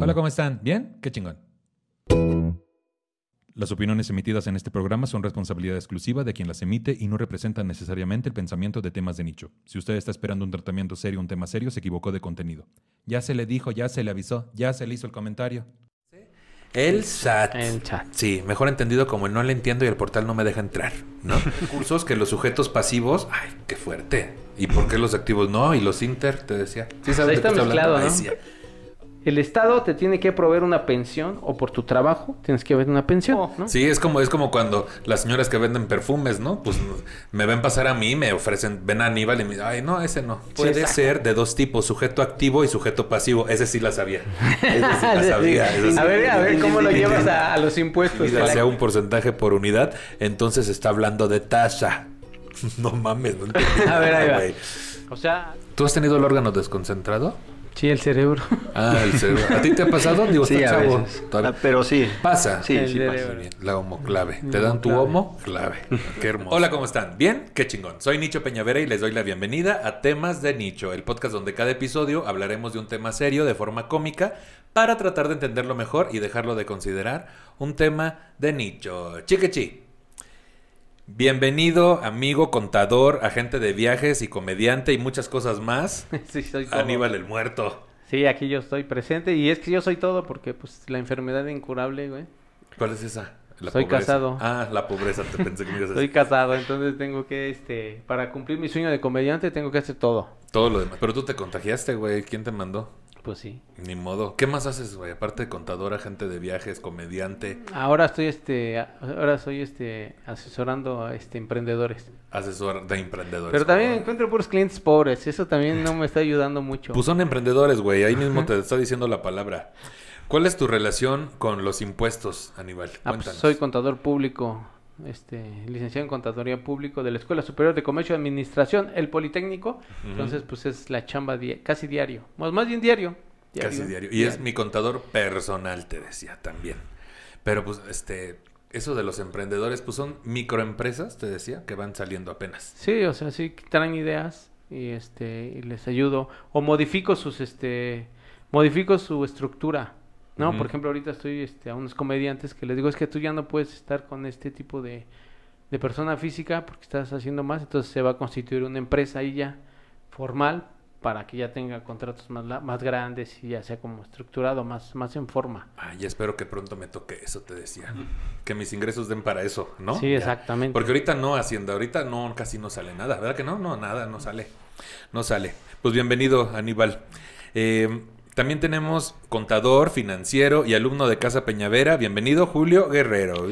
Hola, ¿cómo están? ¿Bien? Qué chingón. Las opiniones emitidas en este programa son responsabilidad exclusiva de quien las emite y no representan necesariamente el pensamiento de temas de nicho. Si usted está esperando un tratamiento serio, un tema serio, se equivocó de contenido. Ya se le dijo, ya se le avisó, ya se le hizo el comentario. El SAT. El chat. Sí, mejor entendido como el no le entiendo y el portal no me deja entrar, ¿no? Cursos que los sujetos pasivos, ay, qué fuerte. ¿Y por qué los activos no? Y los inter, te decía. Sí, Pues ahí de está qué mezclado, hablando? ¿no? El Estado te tiene que proveer una pensión o por tu trabajo tienes que ver una pensión, ¿no? Sí, es como, es como cuando las señoras que venden perfumes, ¿no? Pues me ven pasar a mí, me ofrecen, ven a Aníbal y me dicen, ay, no, ese no. Puede ser de dos tipos, sujeto activo y sujeto pasivo. Ese sí la sabía. Ese sí la sabía. sí. A ver, a ver cómo lo llevas a, a los impuestos. Y la- sea un porcentaje por unidad, entonces está hablando de tasa. No mames, no entendí A ver, ahí va. güey. O sea, ¿Tú has tenido el órgano desconcentrado? Sí, el cerebro. Ah, el cerebro. ¿A ti te ha pasado? Digo, Sí, a chavo. veces. Ah, pero sí. Pasa. Sí, El sí pasa. Muy bien. La homo clave. ¿Te dan tu clave. homo? Clave. Qué hermoso. Hola, ¿cómo están? ¿Bien? Qué chingón. Soy Nicho Peñavera y les doy la bienvenida a Temas de Nicho, el podcast donde cada episodio hablaremos de un tema serio de forma cómica para tratar de entenderlo mejor y dejarlo de considerar un tema de nicho. Chiquechi. Bienvenido, amigo, contador, agente de viajes y comediante y muchas cosas más. sí, soy todo. Aníbal el muerto. Sí, aquí yo estoy presente y es que yo soy todo porque pues la enfermedad incurable, güey. ¿Cuál es esa? La Soy pobreza. casado. Ah, la pobreza, te pensé que me ibas a Soy decir. casado, entonces tengo que, este, para cumplir mi sueño de comediante tengo que hacer todo. Todo lo demás. Pero tú te contagiaste, güey. ¿Quién te mandó? Pues sí. Ni modo. ¿Qué más haces, güey? Aparte de contador, agente de viajes, comediante, Ahora estoy, este, ahora soy, este, asesorando a, este, emprendedores. asesor de emprendedores. Pero también encuentro puros clientes pobres, eso también no me está ayudando mucho. Pues son emprendedores, güey. Ahí mismo te está diciendo la palabra. ¿Cuál es tu relación con los impuestos, Aníbal? Ah, pues soy contador público, este, licenciado en Contaduría Público de la Escuela Superior de Comercio y Administración, el Politécnico. Entonces, pues es la chamba di- casi diario. Más, más bien diario. Casi diario. Y es mi contador personal, te decía también. Pero pues, este, eso de los emprendedores, pues son microempresas, te decía, que van saliendo apenas. Sí, o sea, sí traen ideas y este y les ayudo o modifico sus este modifico su estructura. No, por ejemplo, ahorita estoy este a unos comediantes que les digo, es que tú ya no puedes estar con este tipo de de persona física porque estás haciendo más, entonces se va a constituir una empresa ahí ya formal para que ya tenga contratos más más grandes y ya sea como estructurado, más más en forma. Ay, espero que pronto me toque eso, te decía. Que mis ingresos den para eso, ¿no? Sí, Ya. exactamente. Porque ahorita no, Hacienda, ahorita no, casi no sale nada, ¿verdad que no? No, nada, no sale. No sale. Pues bienvenido, Aníbal. Eh, también tenemos contador, financiero y alumno de Casa Peñavera. Bienvenido, Julio Guerrero.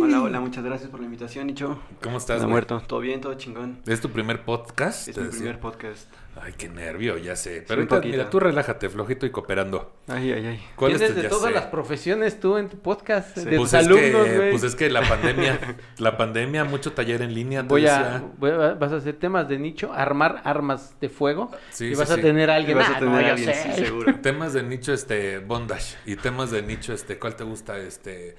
Hola, hola, muchas gracias por la invitación, Nicho. ¿Cómo estás, Está muerto. ¿Todo bien? ¿Todo chingón? ¿Es tu primer podcast? Es mi decía. primer podcast. Ay, qué nervio, ya sé. Pero ahorita, mira, tú relájate, flojito y cooperando. Ay, ay, ay. ¿Cuál es Tienes tu- de ya todas sé. las profesiones tú en tu podcast, Sí. de Pues tus es, alumnos, güey. pues es que la pandemia, la pandemia, mucho taller en línea. te Voy a, decía. voy a- vas a hacer temas de nicho, armar armas de fuego Sí, y sí, vas a tener a Y alguien. vas "Ah, a no, tener yo a alguien, sé". sí, seguro. Temas de nicho, este, bondage. Y temas de nicho, este, ¿cuál te gusta? Este.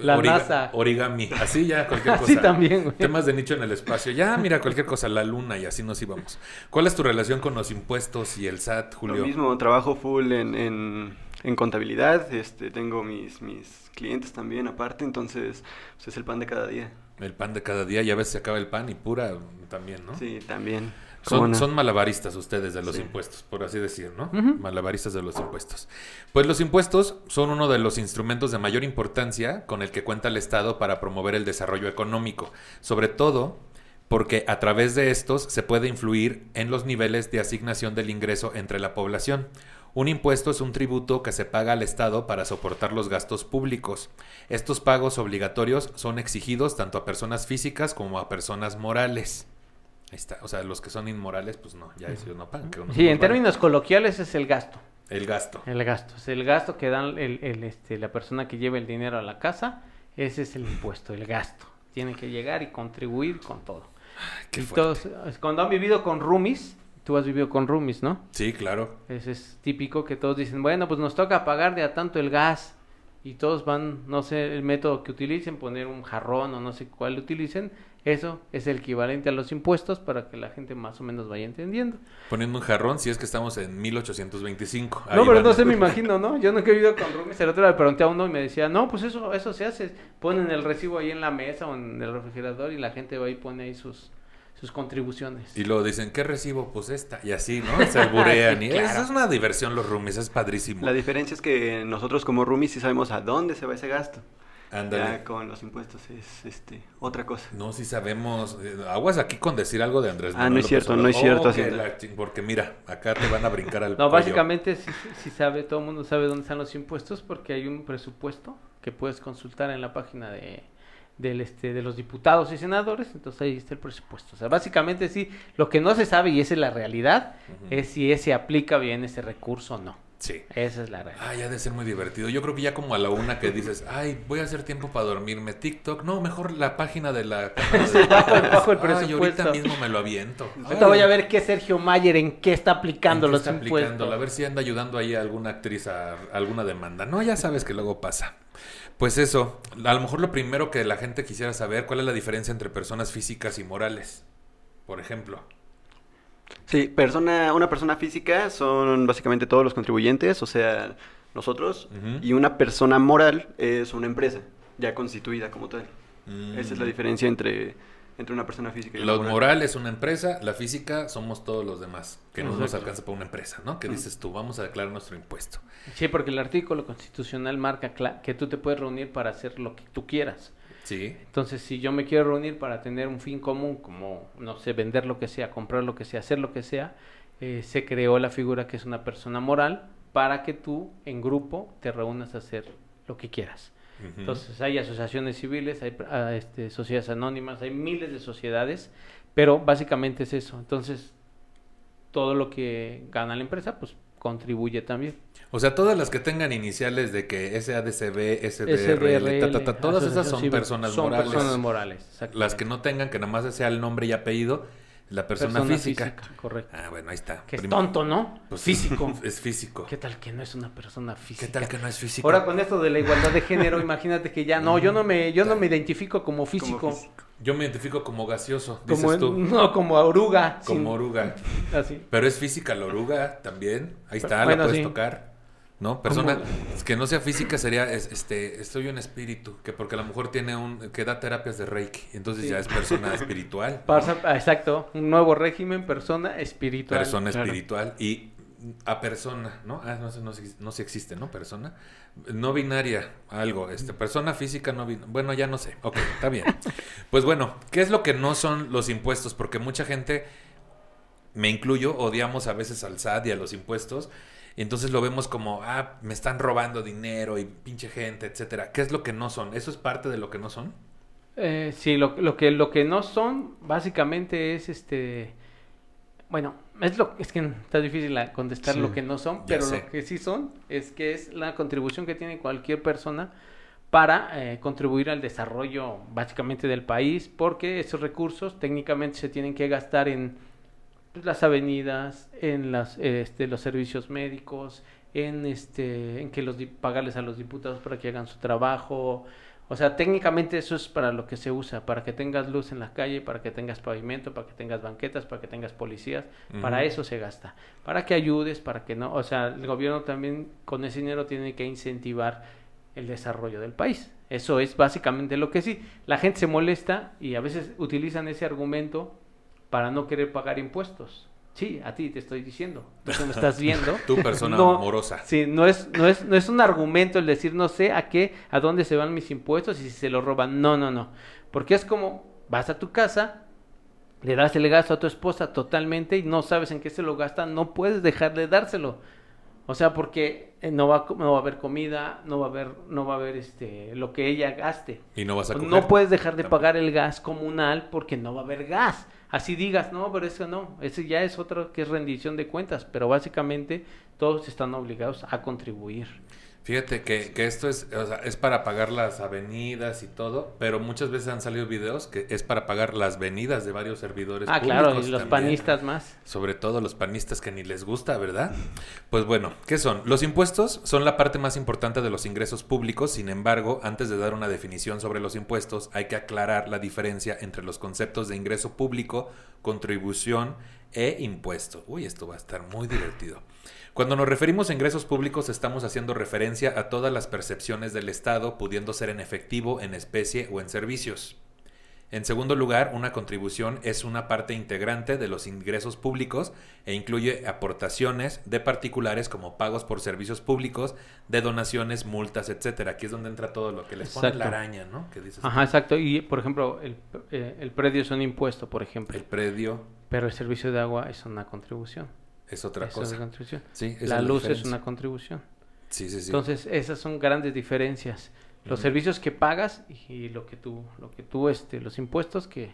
La NASA. Origami. Así ya, cualquier cosa. Así también, güey. Temas de nicho en el espacio. Ya, mira, cualquier cosa, la luna y así nos íbamos. ¿Cuál es tu relación con los impuestos y el SAT, Julio? Lo mismo, trabajo full en, en, en contabilidad. Este, tengo mis, mis clientes también aparte, entonces pues, es el pan de cada día. El pan de cada día, ya ves, se acaba el pan y pura también, ¿no? Sí, también. ¿Cómo Son, no? son malabaristas ustedes de los Sí. impuestos, por así decir, ¿no? Malabaristas de los impuestos. Pues los impuestos son uno de los instrumentos de mayor importancia con el que cuenta el Estado para promover el desarrollo económico, sobre todo porque a través de estos se puede influir en los niveles de asignación del ingreso entre la población. Un impuesto es un tributo que se paga al Estado para soportar los gastos públicos. Estos pagos obligatorios son exigidos tanto a personas físicas como a personas morales. Está. O sea, los que son inmorales, pues no, ya ellos no pagan. que uno Sí, en términos coloquiales es el gasto. El gasto. El gasto. Es el gasto que dan el, el, este, la persona que lleva el dinero a la casa. Ese es el impuesto, el gasto. Tiene que llegar y contribuir con todo. Qué y todos, cuando han vivido con roomies, tú has vivido con roomies, ¿no? Sí, claro. Ese es típico que todos dicen, bueno, pues nos toca pagar de a tanto el gas. Y todos van, no sé, el método que utilicen, poner un jarrón o no sé cuál utilicen. Eso es el equivalente a los impuestos para que la gente más o menos vaya entendiendo. Poniendo un jarrón, si es que estamos en 1825. Ahí no, pero van. no sé, me imagino, ¿no? Yo nunca he vivido con roomies. El otro día le pregunté a uno y me decía, no, pues eso, eso se hace. Ponen el recibo ahí en la mesa o en el refrigerador y la gente va y pone ahí sus, sus contribuciones. Y luego dicen, ¿qué recibo? Pues esta. Y así, ¿no? Se alburean. Sí, y claro. Eso es una diversión, los roomies. Es padrísimo. La diferencia es que nosotros como roomies sí sabemos a dónde se va ese gasto. Ándale. Ya con los impuestos es este otra cosa. No, si sabemos. eh, Aguas aquí con decir algo de Andrés. Ah, Manuel no es López cierto, no es cierto, Oh, la porque mira, acá te van a brincar al No, cuello. básicamente sí, sí sabe, todo el mundo sabe dónde están los impuestos porque hay un presupuesto que puedes consultar en la página de, del, este, de los diputados y senadores, entonces ahí está el presupuesto. O sea, básicamente sí, lo que no se sabe y esa es la realidad es si ese aplica bien ese recurso o no. Sí. Esa es la realidad. Ah, ya de ser muy divertido. Yo creo que ya como a la una que dices, ay, voy a hacer tiempo para dormirme. TikTok, no, mejor la página de la Cámara de bajo el- bajo el Ay, ahorita mismo me lo aviento. Ahorita voy a ver qué Sergio Mayer en qué está aplicando ¿En qué los está impuestos. aplicándolo? A ver si anda ayudando ahí a alguna actriz a alguna demanda. No, ya sabes que luego pasa. Pues eso, a lo mejor lo primero que la gente quisiera saber, ¿cuál es la diferencia entre personas físicas y morales? Por ejemplo. Sí, persona, una persona física son básicamente todos los contribuyentes, o sea, nosotros, y una persona moral es una empresa ya constituida como tal. Mm. Esa es la diferencia entre, entre una persona física y una Lo moral. moral es una empresa, la física somos todos los demás, que no nos alcanza para una empresa, ¿no? Que dices tú, vamos a declarar nuestro impuesto. Sí, porque el artículo constitucional marca cla- que tú te puedes reunir para hacer lo que tú quieras. Sí. Entonces, si yo me quiero reunir para tener un fin común, como, no sé, vender lo que sea, comprar lo que sea, hacer lo que sea, eh, se creó la figura que es una persona moral para que tú, en grupo, te reúnas a hacer lo que quieras. Entonces, hay asociaciones civiles, hay ah, este, sociedades anónimas, hay miles de sociedades, pero básicamente es eso. Entonces, todo lo que gana la empresa, pues contribuye también. O sea, todas las que tengan iniciales de que SADCB, SDRL, ta, ta, ta, todas esas asociación son personas son morales. personas morales, Las que no tengan, que nada más sea el nombre y apellido, la persona, física. Correcto. Ah, bueno, ahí está. Que es tonto, ¿no? Pues, Físico. Es físico. ¿Qué tal que no es una persona física? ¿Qué tal que no es físico? Ahora con esto de la igualdad de género, imagínate que ya no, yo no me, yo no me identifico como físico, Como como, físico. Yo me identifico como gaseoso, dices tú. no como oruga, sin- Como oruga. así. Pero es física la oruga también. Ahí está, Bueno, la puedes sí. tocar. ¿No? Persona Como- es que no sea física sería es- este, estoy un espíritu, que porque a lo mejor tiene un que da terapias de Reiki, entonces Sí. ya es persona espiritual. Pasa- exacto, un nuevo régimen, persona espiritual. persona Claro. espiritual y a persona, ¿no? Ah, no sé, no, no si existe, ¿no? Persona. No binaria, algo. Este, persona física no binaria. Bueno, ya no sé. Ok, está bien. Pues bueno, ¿qué es lo que no son los impuestos? Porque mucha gente, me incluyo, odiamos a veces al SAT y a los impuestos. Y entonces lo vemos como, ah, me están robando dinero y pinche gente, etcétera. ¿Qué es lo que no son? ¿Eso es parte de lo que no son? Eh, sí, lo, lo que lo que no son básicamente es este bueno, es lo es que está difícil contestar Sí, lo que no son, pero sé. lo que sí son es que es la contribución que tiene cualquier persona para eh, contribuir al desarrollo básicamente del país, porque esos recursos técnicamente se tienen que gastar en pues, las avenidas, en las este, los servicios médicos, en este en que los pagarles a los diputados para que hagan su trabajo. O sea, técnicamente eso es para lo que se usa, para que tengas luz en la calle, para que tengas pavimento, para que tengas banquetas, para que tengas policías, para eso se gasta. Para que ayudes, para que no, o sea, el gobierno también con ese dinero tiene que incentivar el desarrollo del país. Eso es básicamente lo que sí. La gente se molesta y a veces utilizan ese argumento para no querer pagar impuestos. Sí, a ti te estoy diciendo. Tú me estás viendo. Tú, persona No, morosa. Sí, no es, no es, no es un argumento el decir no sé a qué, a dónde se van mis impuestos y si se los roban. No, no, no. Porque es como vas a tu casa, le das el gasto a tu esposa totalmente y no sabes en qué se lo gasta, no puedes dejar de dárselo. O sea, porque eh, no va, no va a haber comida, no va a haber, no va a haber este, lo que ella gaste. Y no vas a coger. No puedes dejar de pagar el gas comunal porque no va a haber gas. Así digas, no, pero eso no, ese ya es otro que es rendición de cuentas, pero básicamente todos están obligados a contribuir. Fíjate que, que esto es, o sea, es para pagar las avenidas y todo, pero muchas veces han salido videos que es para pagar las venidas de varios servidores Ah, públicos. claro, y los también. panistas más. Sobre todo los panistas que ni les gusta, ¿verdad? Pues bueno, ¿qué son? Los impuestos son la parte más importante de los ingresos públicos, sin embargo, antes de dar una definición sobre los impuestos, hay que aclarar la diferencia entre los conceptos de ingreso público, contribución e impuesto. Uy, esto va a estar muy divertido. Cuando nos referimos a ingresos públicos estamos haciendo referencia a todas las percepciones del Estado, pudiendo ser en efectivo, en especie o en servicios. En segundo lugar, una contribución es una parte integrante de los ingresos públicos e incluye aportaciones de particulares como pagos por servicios públicos, de donaciones, multas, etcétera. Aquí es donde entra todo lo que les pone la araña, ¿no? Que dices, Ajá, exacto. Y, por ejemplo, el, eh, el predio es un impuesto, por ejemplo, el predio pero el servicio de agua es una contribución. Es otra Es una cosa. contribución. Sí, La luz es una contribución. Sí, sí, sí. Entonces, esas son grandes diferencias. Los servicios que pagas y lo que tú, lo que tú, este, los impuestos que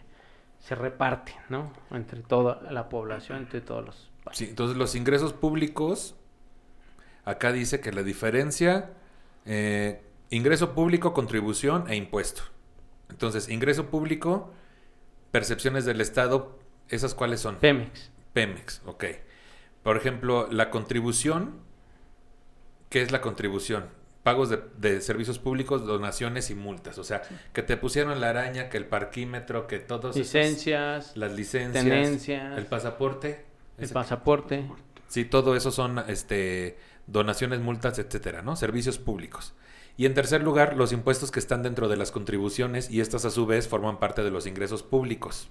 se reparten, ¿no? Entre toda la población, entre todos los. Sí, entonces los ingresos públicos, acá dice que la diferencia, eh, ingreso público, contribución e impuesto. Entonces, ingreso público, percepciones del Estado, ¿esas cuáles son? Pemex. Pemex, ok. Por ejemplo, la contribución, ¿qué es la contribución? Pagos de, de servicios públicos, donaciones y multas. O sea, que te pusieron la araña, que el parquímetro, que todos... esos- Licencias, las licencias, tenencias, el pasaporte. el pasaporte. Sí, todo eso son este, donaciones, multas, etcétera, ¿no? Servicios públicos. Y en tercer lugar, los impuestos que están dentro de las contribuciones y estas a su vez forman parte de los ingresos públicos.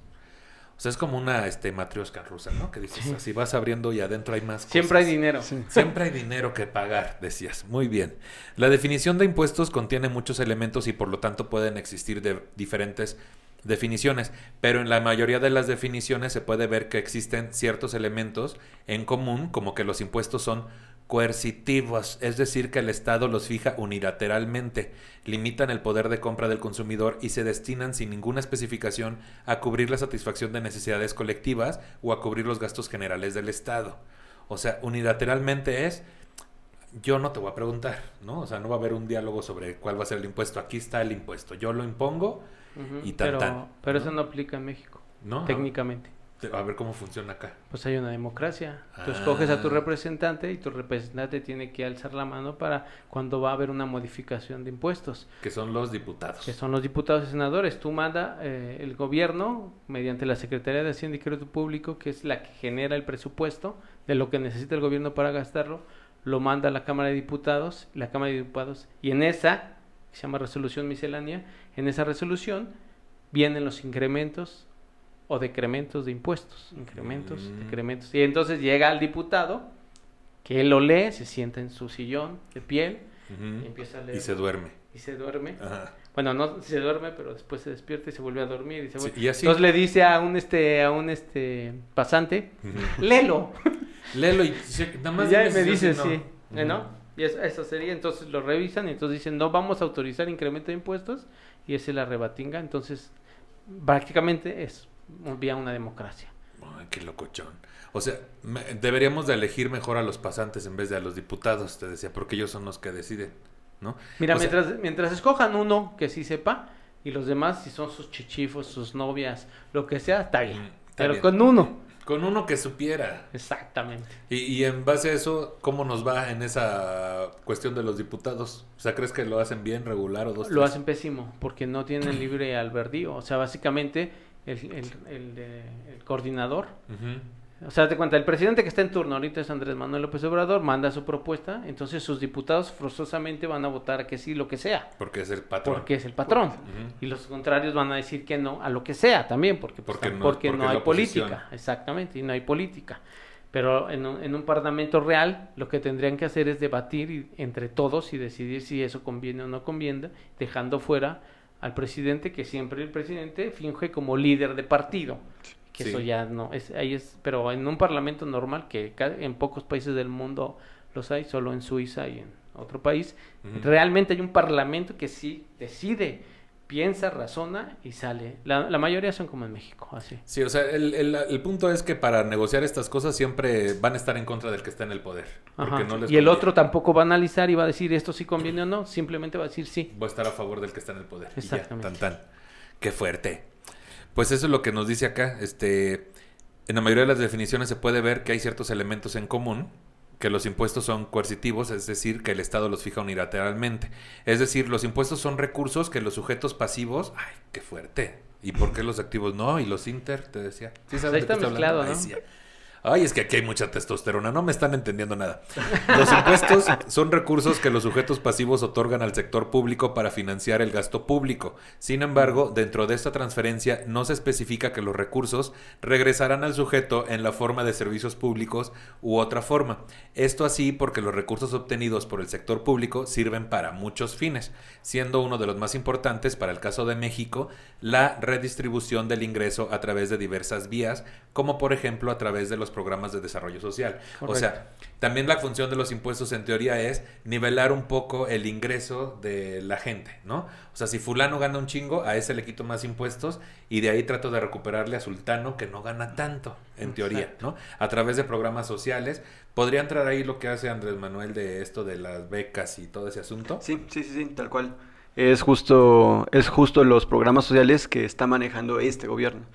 O sea, es como una este, matrioshka rusa, ¿no? Que dices, así vas abriendo y adentro hay más Siempre hay cosas. dinero. Siempre hay dinero que pagar, decías. Muy bien. La definición de impuestos contiene muchos elementos y por lo tanto pueden existir de diferentes definiciones, pero en la mayoría de las definiciones se puede ver que existen ciertos elementos en común, como que los impuestos son coercitivos, es decir, que el Estado los fija unilateralmente, limitan el poder de compra del consumidor y se destinan sin ninguna especificación a cubrir la satisfacción de necesidades colectivas o a cubrir los gastos generales del Estado. O sea, unilateralmente es yo no te voy a preguntar, ¿no? O sea, no va a haber un diálogo sobre cuál va a ser el impuesto. Aquí está el impuesto. Yo lo impongo, Y tan, pero tan, pero ¿no? eso no aplica en México, ¿no? técnicamente. A ver cómo funciona acá. Pues hay una democracia. Tú Ah. escoges a tu representante y tu representante tiene que alzar la mano para cuando va a haber una modificación de impuestos, Que son los diputados. que son los diputados y senadores. Tú manda eh, el gobierno mediante la Secretaría de Hacienda y Crédito Público, que es la que genera el presupuesto de lo que necesita el gobierno para gastarlo, lo manda a la Cámara de Diputados, la Cámara de Diputados, y en esa, que se llama resolución miscelánea, en esa resolución vienen los incrementos o decrementos de impuestos, incrementos, Mm. decrementos. Y entonces llega al diputado, que él lo lee, se sienta en su sillón de piel, y empieza a leer. Y se duerme. y se duerme. Ajá. Bueno, no se duerme, pero después se despierta y se vuelve a dormir. Y, se Sí, vuelve- y así. Entonces le dice a un este a un este pasante, léelo. Léelo y nada más Y ya me dice, no. sí. ¿eh, ¿No? Y eso, eso sería, entonces lo revisan y entonces dicen, no vamos a autorizar incremento de impuestos y ese la rebatinga. Entonces, prácticamente es vía una democracia. Ay, qué locochón. O sea, me- deberíamos de elegir mejor a los pasantes en vez de a los diputados, te decía, porque ellos son los que deciden, ¿no? Mira, O sea, mientras, mientras escojan uno que sí sepa y los demás, si son sus chichifos, sus novias, lo que sea, está bien. Mm, está Pero bien. con uno. Con uno que supiera. Exactamente. Y, y en base a eso, ¿cómo nos va en esa cuestión de los diputados? O sea, ¿crees que lo hacen bien, regular o dos? Lo tres? hacen pésimo porque no tienen libre albedrío. O sea, básicamente el, el, el, de- el coordinador. O sea, te cuenta, el presidente que está en turno ahorita es Andrés Manuel López Obrador, manda su propuesta, entonces sus diputados forzosamente van a votar que sí, lo que sea, Porque es el patrón. porque es el patrón. Y los contrarios van a decir que no a lo que sea también, porque, pues, Porque no- porque porque no es hay política. Exactamente, y no hay política. Pero en un, en un parlamento real, lo que tendrían que hacer es debatir y- entre todos y decidir si eso conviene o no conviene, dejando fuera al presidente, que siempre el presidente finge como líder de partido. Que Sí. eso ya no es, ahí es, pero en un parlamento normal, que en pocos países del mundo los hay, solo en Suiza y en otro país, realmente hay un parlamento que sí decide piensa, razona y sale. La, la mayoría son como en México, así. Sí, o sea, el, el- el punto es que para negociar estas cosas siempre van a estar en contra del que está en el poder. Porque Ajá. no les y el otro tampoco va a analizar y va a decir esto sí conviene o no, simplemente va a decir sí. Voy a estar a favor del que está en el poder. Y ya, Exactamente. tan tan. Qué fuerte. Pues eso es lo que nos dice acá. Este, en la mayoría de las definiciones se puede ver que hay ciertos elementos en común, que los impuestos son coercitivos, es decir, que el Estado los fija unilateralmente. Es decir, los impuestos son recursos que los sujetos pasivos, ay, qué fuerte. ¿Y por qué los activos no? ¿Y los inter? Te decía. ¿Sí sabes Ahí está mezclado? ¿no? Ay, es que aquí hay mucha testosterona, no me están entendiendo nada. Los impuestos son recursos que los sujetos pasivos otorgan al sector público para financiar el gasto público. Sin embargo, dentro de esta transferencia no se especifica que los recursos regresarán al sujeto en la forma de servicios públicos u otra forma. Esto así porque los recursos obtenidos por el sector público sirven para muchos fines, siendo uno de los más importantes para el caso de México la redistribución del ingreso a través de diversas vías, como por ejemplo a través de los programas de desarrollo social. O sea, también la función de los impuestos en teoría es nivelar un poco el ingreso de la gente, ¿no? O sea, si fulano gana un chingo, a ese le quito más impuestos y de ahí trato de recuperarle a sultano que no gana tanto, en teoría. ¿no? A través de programas sociales. ¿Podría entrar ahí lo que hace Andrés Manuel de esto de las becas y todo ese asunto? Sí, sí, sí, sí, tal cual. Es justo, es justo los programas sociales que está manejando este gobierno.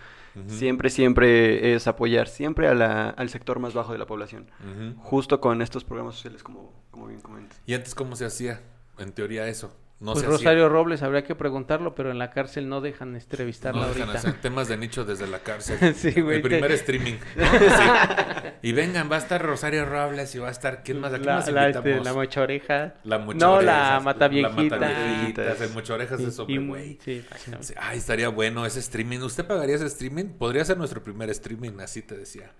Siempre, siempre es apoyar siempre a la- al sector más bajo de la población. Justo con estos programas sociales, como, como bien comentas. ¿Y antes cómo se hacía? En teoría eso. No pues se hacía. Rosario Robles habría que preguntarlo, pero en la cárcel no dejan entrevistarla No dejan ahorita. hacer temas de nicho desde la cárcel. Sí, güey, El primer te- streaming. ¿no? Sí. Y vengan, va a estar Rosario Robles y va a estar. ¿Quién más? ¿A quién La, más la, este, la mocha oreja. La No, la mata La. Mataviejitas, el Mochaorejas es sobre güey. Sí, Ay, estaría bueno ese streaming. ¿Usted pagaría ese streaming? Podría ser nuestro primer streaming, así te decía.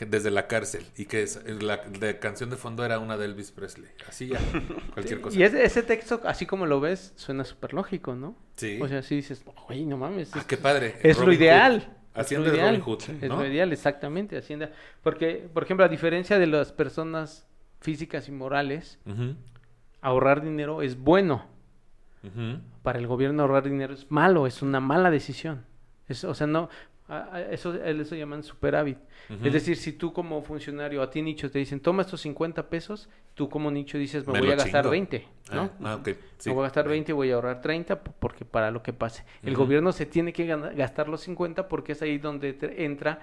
Desde la cárcel. Y que es- la de canción de fondo era una de Elvis Presley. Así ya. Cualquier cosa. Y ese, ese texto, así como lo ves, suena súper lógico, ¿no? Sí. O sea, sí dices, oye, no mames. Ah, es- qué padre. Es lo Robin Hood. Hacienda es lo ideal. Robin Hood, Es ¿no? lo ideal, exactamente, Hacienda. Porque, por ejemplo, a diferencia de las personas físicas y morales, ahorrar dinero es bueno. Para el gobierno ahorrar dinero es malo, es una mala decisión. Es, o sea, no, eso, eso llaman superávit. Es decir, si tú como funcionario, a ti nicho te dicen, toma estos 50 pesos, tú como nicho dices, me, Me voy a gastar chingo. 20, ¿no? Ah, ah, ok. Sí. Me voy a gastar 20 y voy a ahorrar 30 p- porque para lo que pase. El gobierno se tiene que gastar los 50 porque es ahí donde entra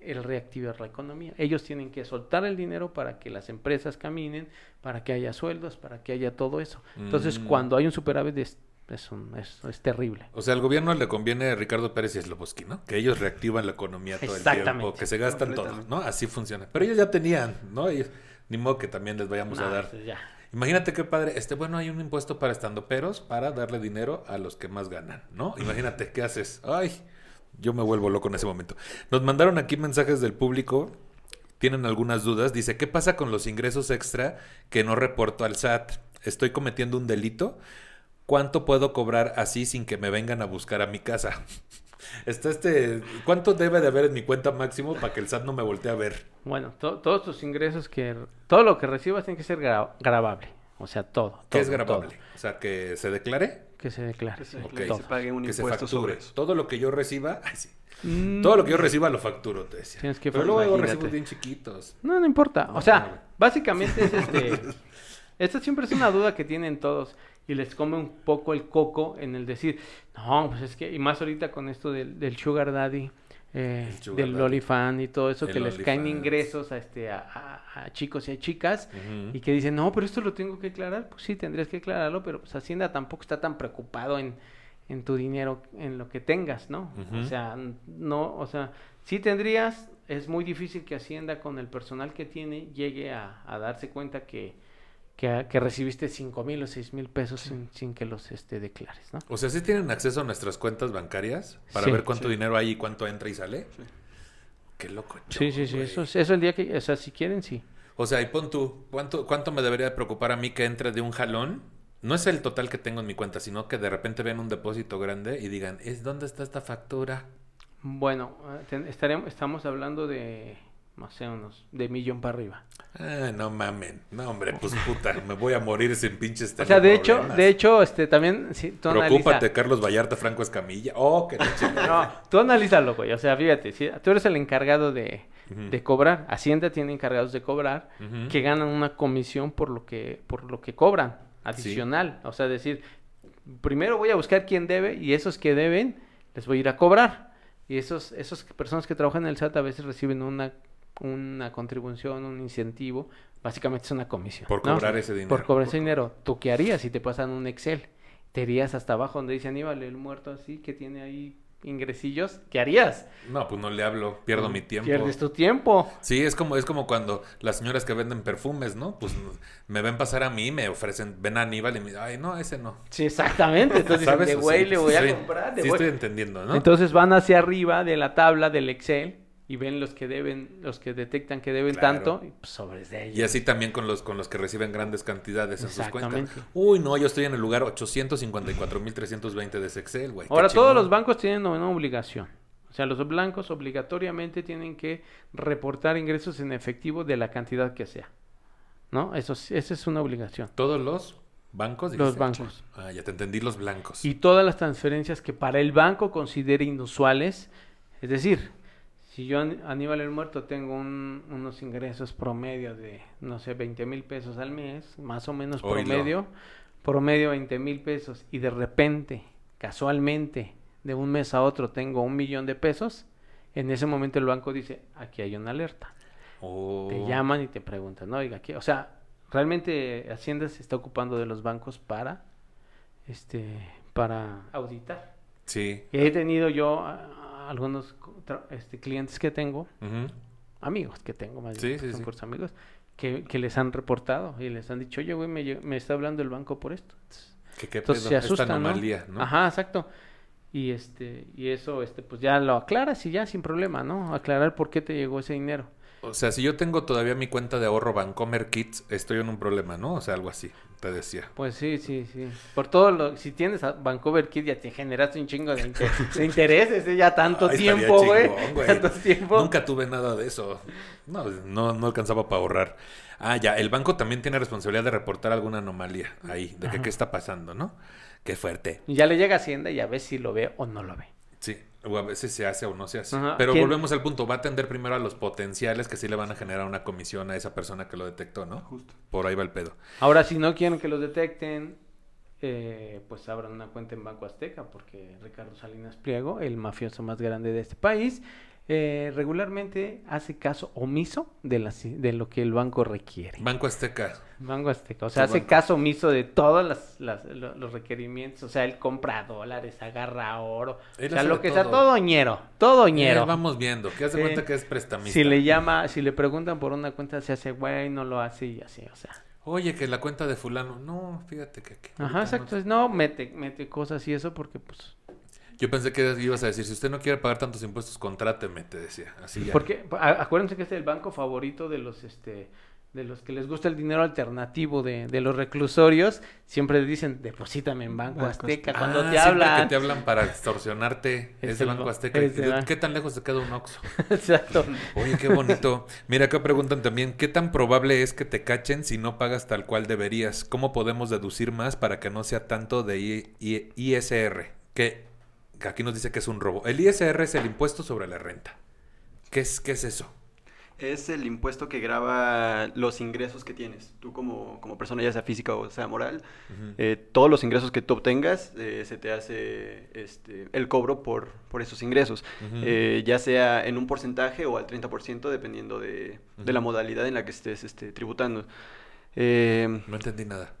el reactivar la economía. Ellos tienen que soltar el dinero para que las empresas caminen, para que haya sueldos, para que haya todo eso. Entonces, Mm. cuando hay un superávit es, es, un- es- es terrible. O sea, al gobierno le conviene a Ricardo Pérez y Sloboski, ¿no? Que ellos reactivan la economía todo el Exactamente. tiempo, que se gastan todo. ¿no? Así funciona. Pero ellos ya tenían, ¿no? Ellos, ni modo que también les vayamos a dar. ya. Imagínate qué padre. Este, bueno, hay un impuesto para estandoperos para darle dinero a los que más ganan, ¿no? Imagínate, ¿qué haces? Ay, yo me vuelvo loco en ese momento. Nos mandaron aquí mensajes del público. Tienen algunas dudas. Dice, ¿qué pasa con los ingresos extra que no reporto al SAT? ¿Estoy cometiendo un delito? ¿Cuánto puedo cobrar así sin que me vengan a buscar a mi casa? Está este, ¿cuánto debe de haber en mi cuenta máximo para que el SAT no me voltee a ver? Bueno, to- todos tus ingresos que... Todo lo que recibas tiene que ser gra- grabable. O sea, todo. ¿Qué todo, es grabable? todo O sea, que se declare, que se declare. Que se, se pague un que se impuesto facture. sobre eso. Todo lo que yo reciba, ay, sí. Mm, Todo lo que yo reciba lo facturo, te decía. Tienes que Pero luego recibos bien chiquitos. No, no importa. No, O sea, no. básicamente es este. Esta siempre es una duda que tienen todos y les come un poco el coco en el decir, no, pues es que, y más ahorita con esto del, del Sugar Daddy, eh, sugar del daddy. Olifan y todo eso, El que les caen ingresos a, este, a, a- a chicos y a chicas y que dicen, no, pero esto lo tengo que aclarar. Pues sí, tendrías que aclararlo, pero pues Hacienda tampoco está tan preocupado en, en tu dinero, en lo que tengas, ¿no? O sea, no, o sea, sí tendrías, es muy difícil que Hacienda con el personal que tiene llegue a, a darse cuenta que, que, que recibiste cinco mil o seis mil pesos sin, sin que los este, declares, ¿no? O sea, ¿sí tienen acceso a nuestras cuentas bancarias para Sí. ver cuánto Sí. dinero hay y cuánto entra y sale? Sí. Qué loco. Sí, sí, sí, eso, es- eso el día que, o sea, si quieren, sí. O sea, y pon tú, ¿cuánto, ¿cuánto me debería de preocupar a mí que entre de un jalón? No es el total que tengo en mi cuenta, sino que de repente vean un depósito grande y digan, ¿es dónde está esta factura? Bueno, eh, estaremos, estamos hablando de no sé, unos de millón para arriba. Ah, no mamen. No, hombre, pues puta, me voy a morir sin pinches O sea, de hecho, problemas. de hecho, este, también, si tú Preocúpate, analiza- Carlos Vallarta, Franco Escamilla. Oh, que. No, tú analízalo, güey. O sea, fíjate, si tú eres el encargado de, de cobrar, Hacienda tiene encargados de cobrar, que ganan una comisión por lo que, por lo que cobran, adicional. O sea, decir, primero voy a buscar quién debe y esos que deben les voy a ir a cobrar. Y esos, esos personas que trabajan en el SAT a veces reciben una, una contribución, un incentivo, básicamente es una comisión. Por ¿no? cobrar ese dinero. Por cobrar ese dinero. ¿Tú qué harías si te pasan un Excel? Te irías hasta abajo donde dice Aníbal, el muerto así, que tiene ahí ingresillos. ¿Qué harías? No, pues no le hablo, pierdo mi tiempo. Pierdes tu tiempo. Sí, es como, es como cuando las señoras que venden perfumes, ¿no? Pues me ven pasar a mí, me ofrecen, ven a Aníbal y me dicen, ay, no, ese no. Sí, exactamente. Entonces, dicen, ¿Sabes? de güey le voy a comprar. de Sí, güey. estoy entendiendo, ¿no? Entonces van hacia arriba de la tabla del Excel y ven los que deben, los que detectan que deben Claro. tanto, y pues, sobres de ellos. y así también con los, con los que reciben grandes cantidades en sus cuentas. Uy, no, yo estoy en el lugar 854.320 de Excel, güey. Ahora, todos los bancos tienen una obligación. O sea, los blancos obligatoriamente tienen que reportar ingresos en efectivo de la cantidad que sea. ¿No? Eso, es- esa es una obligación. ¿Todos los bancos? Los bancos. Ah, ya te entendí, los blancos. Y todas las transferencias que para el banco considere inusuales. Es decir, si yo, An- Aníbal el Muerto, tengo un- unos ingresos promedio de, no sé, 20 mil pesos al mes, más o menos promedio, promedio 20 mil pesos, y de repente, casualmente, de un mes a otro tengo un millón de pesos, en ese momento el banco dice, aquí hay una alerta. Oh. Te llaman y te preguntan, ¿no? Oiga, ¿qué? O sea, realmente Hacienda se está ocupando de los bancos para, este, para auditar. Sí. Y he tenido yo a- a algunos este, clientes que tengo, amigos que tengo, más Sí, bien, sí, son sí. puros amigos, que, que les han reportado y les han dicho, oye, güey, me, me está hablando el banco por esto. Que qué entonces pedo, se esta asustan, ¿no? anomalía, ¿no? Ajá, exacto. Y este, y eso, este, pues ya lo aclaras y ya sin problema, ¿no? Aclarar por qué te llegó ese dinero. O sea, si yo tengo todavía mi cuenta de ahorro Bancomer Kids, estoy en un problema, ¿no? O sea, algo así, te decía. Pues sí, sí, sí. Por todo lo, si tienes a Vancouver Kid ya te generaste un chingo de, inter- de intereses, ¿eh? ya tanto Ay, tiempo, güey. Tanto tiempo. Nunca tuve nada de eso. No, no, no alcanzaba para ahorrar. Ah, ya, el banco también tiene responsabilidad de reportar alguna anomalía ahí, de que Ajá. qué está pasando, ¿no? Qué fuerte. Y ya le llega a Hacienda y a ver si lo ve o no lo ve. O a veces se hace o no se hace. Ajá, Pero ¿quién- volvemos al punto, va a atender primero a los potenciales que sí le van a generar una comisión a esa persona que lo detectó, ¿no? Justo. Por ahí va el pedo. Ahora, si no quieren que los detecten, eh, pues abran una cuenta en Banco Azteca, porque Ricardo Salinas Pliego, el mafioso más grande de este país, eh, regularmente hace caso omiso de, las- de lo que el banco requiere. Banco Azteca. Banco Azteca, o sea, Tu hace banco. caso omiso de todos las, las- lo- los requerimientos, o sea, él compra dólares, agarra oro, Él o sea, lo que sea, todo. todo ñero, todo ñero. Eh, vamos viendo, que hace Sí. cuenta que es prestamista. Si le llama, si le preguntan por una cuenta, se hace güey, no lo hace y así, o sea. Oye, que la cuenta de fulano. No, fíjate que... que Ajá, exacto. no- No, mete, mete cosas y eso porque, pues, Yo pensé que ibas a decir, si usted no quiere pagar tantos impuestos, contráteme, te decía. Así ya. porque, acuérdense que este es el banco favorito de los, este, de los que les gusta el dinero alternativo de, de los reclusorios. Siempre dicen, deposítame en Banco Banco Azteca. Ah, Cuando te siempre hablan. que te hablan para extorsionarte, Es es el Banco ba- Azteca. es de ¿Y ba- ¿Qué tan lejos te queda un Oxxo? Exacto. Oye, qué bonito. Mira, acá preguntan también, ¿qué tan probable es que te cachen si no pagas tal cual deberías? ¿Cómo podemos deducir más para que no sea tanto de I- I- ISR? Que aquí nos dice que es un robo. El ISR es el impuesto sobre la renta. ¿Qué es, qué es eso? Es el impuesto que graba los ingresos que tienes. Tú como, como persona, ya sea física o sea moral, eh, todos los ingresos que tú obtengas, eh, se te hace este, el cobro por, por esos ingresos. Eh, ya sea en un porcentaje o al 30%, dependiendo de, de la modalidad en la que estés este, tributando. Eh, No entendí nada.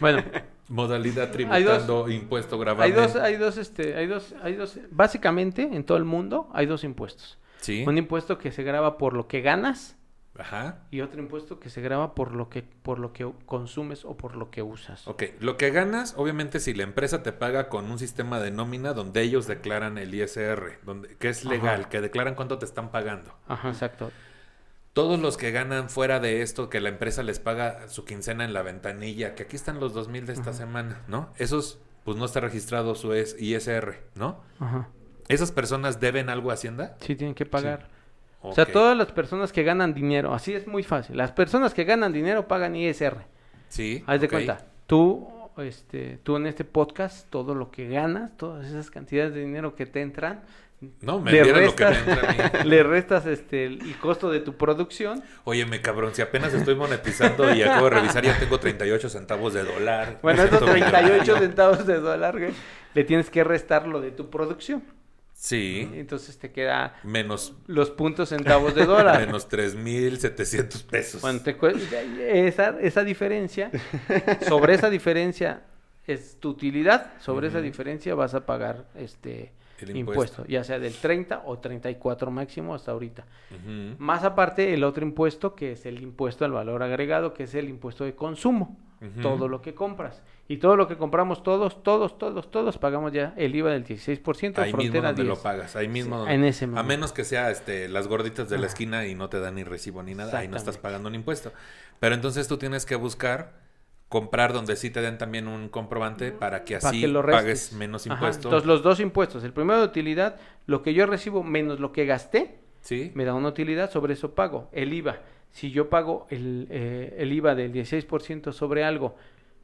Bueno, Modalidad Hay dos- tributando, impuesto hay gravamen. dos, hay dos, este, hay dos, hay dos, básicamente en todo el mundo hay dos impuestos. Sí. Un impuesto que se graba por lo que ganas Ajá. y otro impuesto que se graba por lo que, por lo que consumes o por lo que usas. Ok, lo que ganas, obviamente, si la empresa te paga con un sistema de nómina donde ellos declaran el ISR, donde, que es legal, Ajá. que declaran cuánto te están pagando. Ajá, exacto. Todos los que ganan fuera de esto, que la empresa les paga su quincena en la ventanilla, que aquí están los 2000 de esta Ajá. semana, ¿no? Esos, pues no está registrado su es- ISR, ¿no? Ajá. ¿Esas personas deben algo a Hacienda? Sí, tienen que pagar. O sea, todas las personas que ganan dinero, así es muy fácil. Las personas que ganan dinero pagan ISR. Sí. Haz de cuenta, tú, este, tú en este podcast, todo lo que ganas, todas esas cantidades de dinero que te entran, No, me le dieron lo que me restas, entra a mí. le restas este, el, costo de tu producción. Óyeme, cabrón, si apenas estoy monetizando y acabo de revisar, ya tengo 38 centavos de dólar. Bueno, Me esos siento 38 millonario. centavos de dólar, güey, le tienes que restar lo de tu producción. Sí. Entonces te queda Menos, los puntos centavos de dólar. menos 3,700 pesos. Bueno, te esa, esa diferencia, sobre esa diferencia es tu utilidad, sobre esa diferencia vas a pagar este El impuesto. impuesto. ya sea del 30 o 34 máximo hasta ahorita. Más aparte, el otro impuesto que es el impuesto al valor agregado, que es el impuesto de consumo, todo lo que compras. Y todo lo que compramos, todos, todos, todos, todos pagamos ya el IVA del 16%, Ahí mismo frontera donde 10. lo pagas, ahí mismo. Sí, en ese a momento. menos que sea este, las gorditas de la esquina y no te dan ni recibo ni nada, ahí no estás pagando un impuesto. Pero entonces tú tienes que buscar comprar donde sí te den también un comprobante para que para así que lo restes. pagues menos Ajá, impuesto. Entonces, los dos impuestos. El primero de utilidad, lo que yo recibo menos lo que gasté, Sí. me da una utilidad, sobre eso pago. El IVA, si yo pago el, eh, el IVA del 16% sobre algo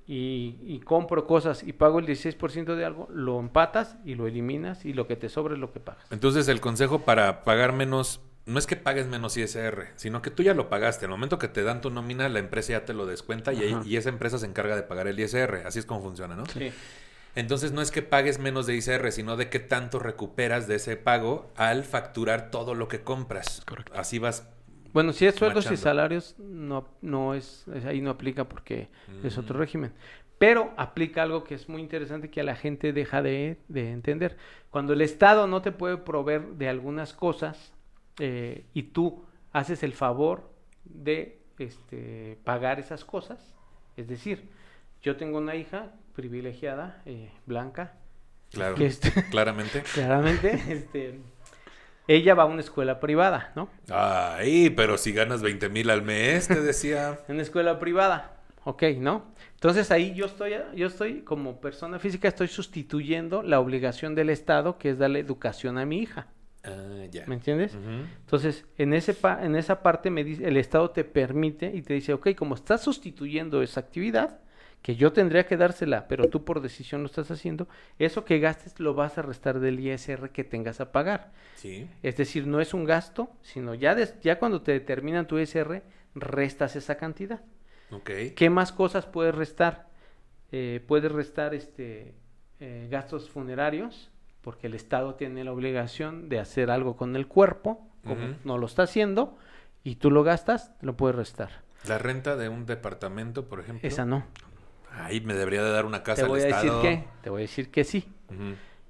y, y compro cosas y pago el 16% de algo, lo empatas y lo eliminas y lo que te sobra es lo que pagas. Entonces el consejo para pagar menos, no es que pagues menos ISR, sino que tú ya lo pagaste. El momento que te dan tu nómina, la empresa ya te lo descuenta y, y esa empresa se encarga de pagar el ISR. Así es como funciona, ¿no? Sí. Entonces no es que pagues menos de ISR, sino de qué tanto recuperas de ese pago al facturar todo lo que compras. Correcto. Así vas. Bueno, si es sueldos y salarios, no, no es, ahí no aplica porque es otro Mm. régimen. Pero aplica algo que es muy interesante que a la gente deja de, de entender. Cuando el Estado no te puede proveer de algunas cosas eh, y tú haces el favor de este, pagar esas cosas, es decir, yo tengo una hija privilegiada, eh, blanca, Claro. que este, Claramente. claramente, este, ella va a una escuela privada, ¿no? Ay, pero si ganas 20 mil al mes, te decía. En escuela privada. Ok, ¿no? Entonces ahí yo estoy, yo estoy como persona física, estoy sustituyendo la obligación del Estado, que es darle educación a mi hija. Ah, ya. ¿Me entiendes? Entonces, en, ese pa- en esa parte me dice, el Estado te permite y te dice, ok, como estás sustituyendo esa actividad, que yo tendría que dársela, pero tú por decisión lo estás haciendo, eso que gastes lo vas a restar del ISR que tengas a pagar. Sí. Es decir, no es un gasto, sino ya, des- ya cuando te determinan tu ISR, restas esa cantidad. Ok. ¿Qué más cosas puedes restar? Eh, puedes restar este, eh, gastos funerarios, porque el Estado tiene la obligación de hacer algo con el cuerpo, como no lo está haciendo, y tú lo gastas, lo puedes restar. La renta de un departamento, por ejemplo. Esa no. Ay, me debería de dar una casa Te al voy a decir Estado. que, te voy a decir que sí.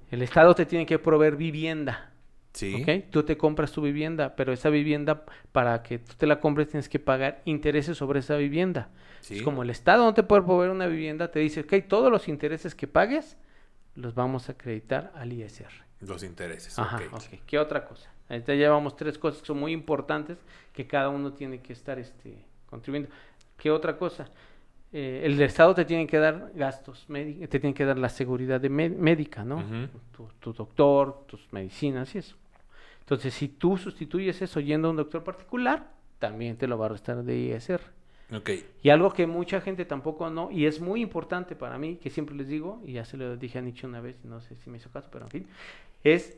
El Estado te tiene que proveer vivienda. Sí. ¿ok? Tú te compras tu vivienda, pero esa vivienda, para que tú te la compres, tienes que pagar intereses sobre esa vivienda. Sí. Es como el Estado no te puede proveer una vivienda, te dice, ok, todos los intereses que pagues los vamos a acreditar al ISR. Los intereses. Ajá, ok. ok. ¿Qué otra cosa? Ahorita llevamos tres cosas que son muy importantes que cada uno tiene que estar este, contribuyendo. ¿Qué otra cosa? Eh, el Estado te tiene que dar gastos, médi- te tiene que dar la seguridad de mé- médica, ¿no? Tu, tu doctor, tus medicinas y eso. Entonces, si tú sustituyes eso yendo a un doctor particular, también te lo va a restar de ISR. Ok. Y algo que mucha gente tampoco no, y es muy importante para mí, que siempre les digo, y ya se lo dije a Nietzsche una vez, no sé si me hizo caso, pero en fin, es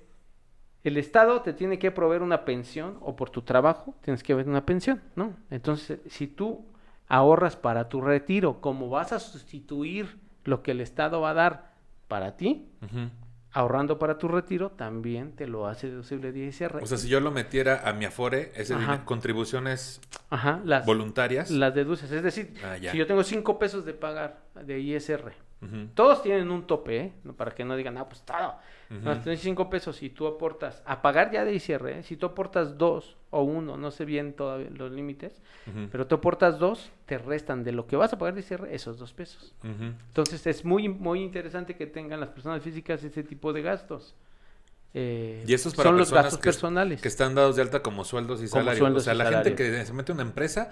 el Estado te tiene que proveer una pensión, o por tu trabajo tienes que ver una pensión, ¿no? Entonces, si tú ahorras para tu retiro, como vas a sustituir lo que el Estado va a dar para ti, Ujú. Ahorrando para tu retiro, también te lo hace deducible de ISR. O sea, si yo lo metiera a mi Afore, ese dinero- contribuciones Ajá, las, voluntarias. las deduces. Es decir, Ah, si yo tengo 5 pesos de pagar de ISR, Todos tienen un tope, ¿eh? No, para que no digan, ah, pues todo. Ujú. No, tienes 5 pesos y tú aportas, a pagar ya de ISR, ¿eh? si tú aportas 2 o 1, no sé bien todavía los límites, pero tú aportas 2, te restan de lo que vas a pagar de ISR esos 2 pesos. Entonces es muy, muy interesante que tengan las personas físicas ese tipo de gastos. Eh, Y eso es para son los gastos que, personales. que están dados de alta como sueldos y salarios. sueldos o sea, y la gente que se mete a una empresa,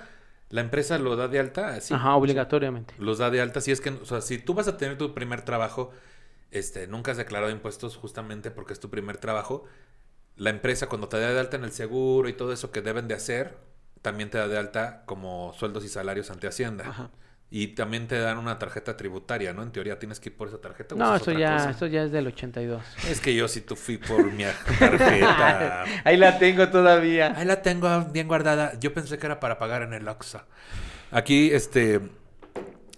la empresa lo da de alta, así. Ajá, obligatoriamente. Los da de alta. Si es que, o sea, si tú vas a tener tu primer trabajo, este, nunca has declarado impuestos justamente porque es tu primer trabajo, la empresa cuando te da de alta en el seguro y todo eso que deben de hacer, también te da de alta como sueldos y salarios ante Hacienda. Ajá. Y también te dan una tarjeta tributaria, ¿no? En teoría tienes que ir por esa tarjeta. No, eso ya, cosa. eso ya es del 82. Es que yo si tú fui por mi tarjeta. Ahí la tengo todavía. Ahí la tengo bien guardada. Yo pensé que era para pagar en el Oxxo. Aquí, este,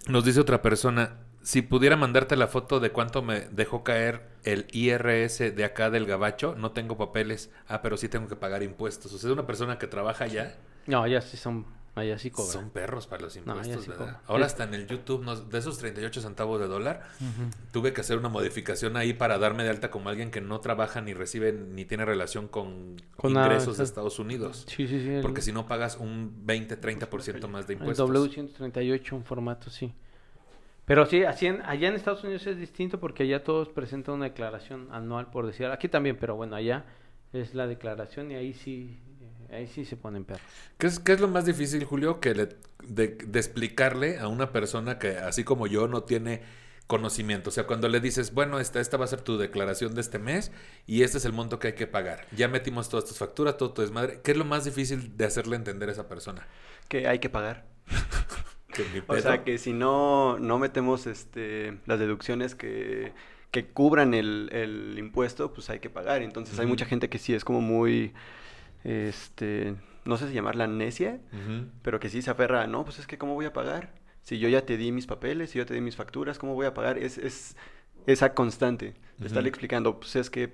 nos dice otra persona, si pudiera mandarte la foto de cuánto me dejó caer el IRS de acá del Gabacho, no tengo papeles. Ah, pero sí tengo que pagar impuestos. O sea, es una persona que trabaja allá. No, allá sí son, allá sí cobran. Son perros para los No, impuestos, sí ¿verdad? cobran. Ahora hasta en el YouTube, nos- de esos 38 centavos de dólar, tuve que hacer una modificación ahí para darme de alta como alguien que no trabaja ni recibe ni tiene relación con, Con nada, ingresos de. Estados Unidos. Sí, sí, sí. el- Porque si no pagas un 20-30% más de El impuestos. W138, un formato, sí. Pero sí, así en- allá en Estados Unidos es distinto porque allá todos presentan una declaración anual, por decir. Aquí también, pero bueno, allá es la declaración y ahí sí, ahí sí se ponen perros. ¿Qué es, qué es lo más difícil, Julio, que le- de, de explicarle a una persona que, así como yo, no tiene conocimiento? O sea, cuando le dices, bueno, esta, esta va a ser tu declaración de este mes y este es el monto que hay que pagar. Ya metimos todas tus facturas, todo tu desmadre. ¿Qué es lo más difícil de hacerle entender a esa persona? Que hay que pagar. Que mi O sea, que si no, no metemos este, las deducciones que, que cubran el, el impuesto, pues hay que pagar. Entonces hay mucha gente que sí es como muy, este, no sé si llamarla necia, pero que sí se aferra, no, pues es que ¿cómo voy a pagar? Si yo ya te di mis papeles, si yo te di mis facturas, ¿cómo voy a pagar? Es, es esa constante de estarle explicando, pues es que,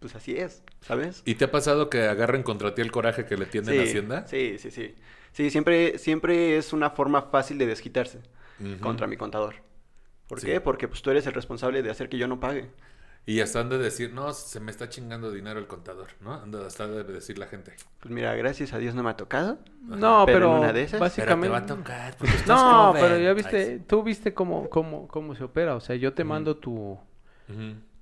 pues así es, ¿sabes? ¿Y te ha pasado que agarren contra ti el coraje que le tienden a Hacienda? Sí, sí, sí. Sí, siempre, siempre es una forma fácil de desquitarse contra mi contador. ¿Por Sí. qué? Porque pues tú eres el responsable de hacer que yo no pague. Y hasta han de decir, no, se me está chingando dinero el contador, ¿no? Hasta de decir la gente. Pues mira, gracias a Dios no me ha tocado. No, Pero pero, en una de esas- básicamente... Pero te va a tocar. porque estás No, pero ya Ay, viste, sí. tú viste cómo, cómo, cómo se opera. O sea, yo te mando tu,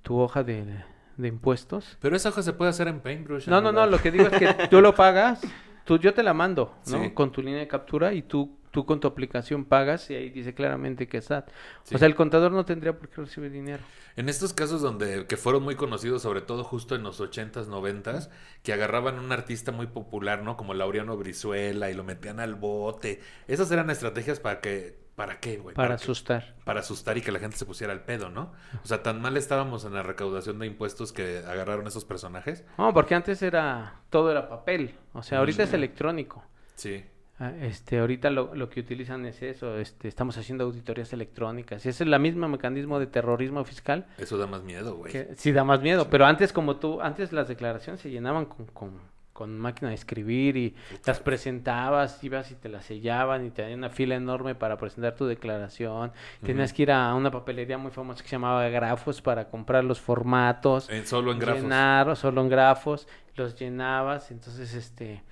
tu hoja de, de impuestos. Pero esa hoja se puede hacer en Paintbrush. No, no, no, lo que digo es que tú lo pagas, tú, yo te la mando, ¿no? Sí. Con tu línea de captura y tú, tú con tu aplicación pagas y ahí dice claramente que es SAT. Sí. O sea, el contador no tendría por qué recibir dinero. En estos casos donde que fueron muy conocidos, sobre todo justo en los 80s, 90s, que agarraban un artista muy popular, ¿no? Como Laureano Brizuela y lo metían al bote. Esas eran estrategias para que ¿para qué, güey? Para asustar. para asustar y que la gente se pusiera al pedo, ¿no? O sea, tan mal estábamos en la recaudación de impuestos que agarraron esos personajes. No, porque antes era, todo era papel. O sea, ahorita es electrónico. Sí. Ah, Este, ahorita lo, lo que utilizan es eso, este, estamos haciendo auditorías electrónicas. Y ese es el mismo mecanismo de terrorismo fiscal Eso da más miedo, güey. sí da más miedo. Pero antes, como tú, antes las declaraciones se llenaban con, con, con máquina de escribir y las presentabas, ibas y te las sellaban y te daban una fila enorme para presentar tu declaración. Tenías que ir a una papelería muy famosa que se llamaba Grafos para comprar los formatos En- solo en grafos. llenar solo en grafos, los llenabas, entonces este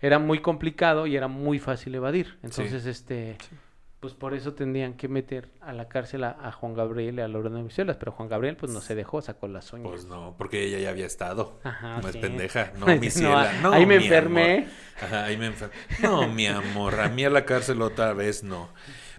era muy complicado y era muy fácil evadir. Entonces, este pues por eso tendrían que meter a la cárcel a, a Juan Gabriel y a Lorena Vicelas, pero Juan Gabriel pues no se dejó, sacó las uñas. Pues no, porque ella ya había estado. Ajá, no es pendeja. No, mi ciela. No, ahí me enfermé. amor. Ajá, ahí me enfermé. No, mi amor. A mí a la cárcel otra vez no.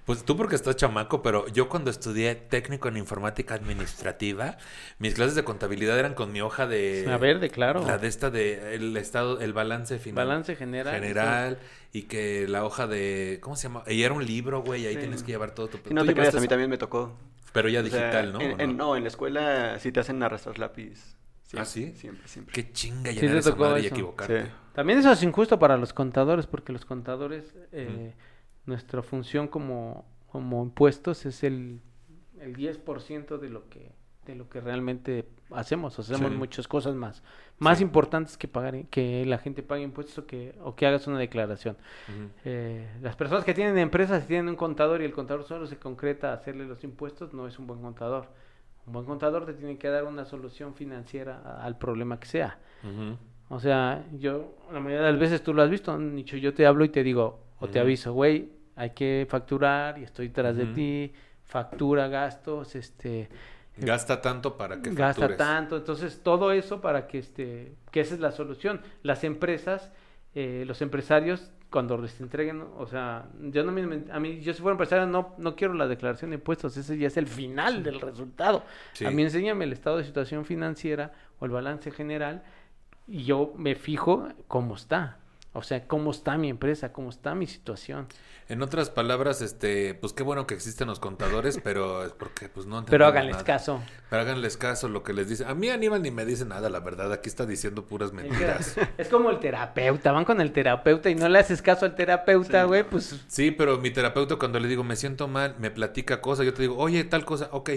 Pues tú porque estás chamaco, pero yo cuando estudié técnico en informática administrativa, mis clases de contabilidad eran con mi hoja de... A verde, claro. La de esta de el estado, el balance final. Balance general. General. Y que la hoja de... ¿Cómo se llama? Y era un libro, güey. Ahí Sí. tienes que llevar todo tu... Y no ¿Tú te creas, a mí también me tocó. Pero ya O sea, digital, ¿no? En, ¿O en- no, en la escuela sí te hacen arrastrar lápiz. ¿Ah, sí? Siempre, siempre. Qué chinga Sí, llenar te esa madre y eso. equivocarte. Sí. También eso es injusto para los contadores, porque los contadores, eh, nuestra función como, como impuestos es el, el 10% de lo que de lo que realmente hacemos. Hacemos Sí. muchas cosas más. Más Sí. importantes que pagar que la gente pague impuestos o que, o que hagas una declaración. Eh, las personas que tienen empresas y tienen un contador y el contador solo se concreta a hacerle los impuestos, no es un buen contador. Un buen contador te tiene que dar una solución financiera a- al problema que sea. O sea, yo, la mayoría de las veces tú lo has visto, Nicho, yo te hablo y te digo, o te aviso, güey, hay que facturar y estoy tras de ti, factura gastos, este, Gasta tanto para que gasta factures. tanto, entonces todo eso para que, este, que esa es la solución. Las empresas, eh, los empresarios, cuando les entreguen, o sea, yo no me, a mí, yo si fuera empresario no, no quiero la declaración de impuestos, ese ya es el final del resultado. Sí. A mí enséñame el estado de situación financiera o el balance general y yo me fijo cómo está. O sea, cómo está mi empresa, cómo está mi situación. En otras palabras, este, pues qué bueno que existen los contadores, pero es porque pues no Pero háganles nada. caso. Pero háganles caso lo que les dice. A mí Aníbal ni me dice nada, la verdad. Aquí está diciendo puras mentiras. Es como el terapeuta, van con el terapeuta y no le haces caso al terapeuta, güey, pues Sí, pero mi terapeuta cuando le digo me siento mal, me platica cosas, yo te digo, oye, tal cosa, ok.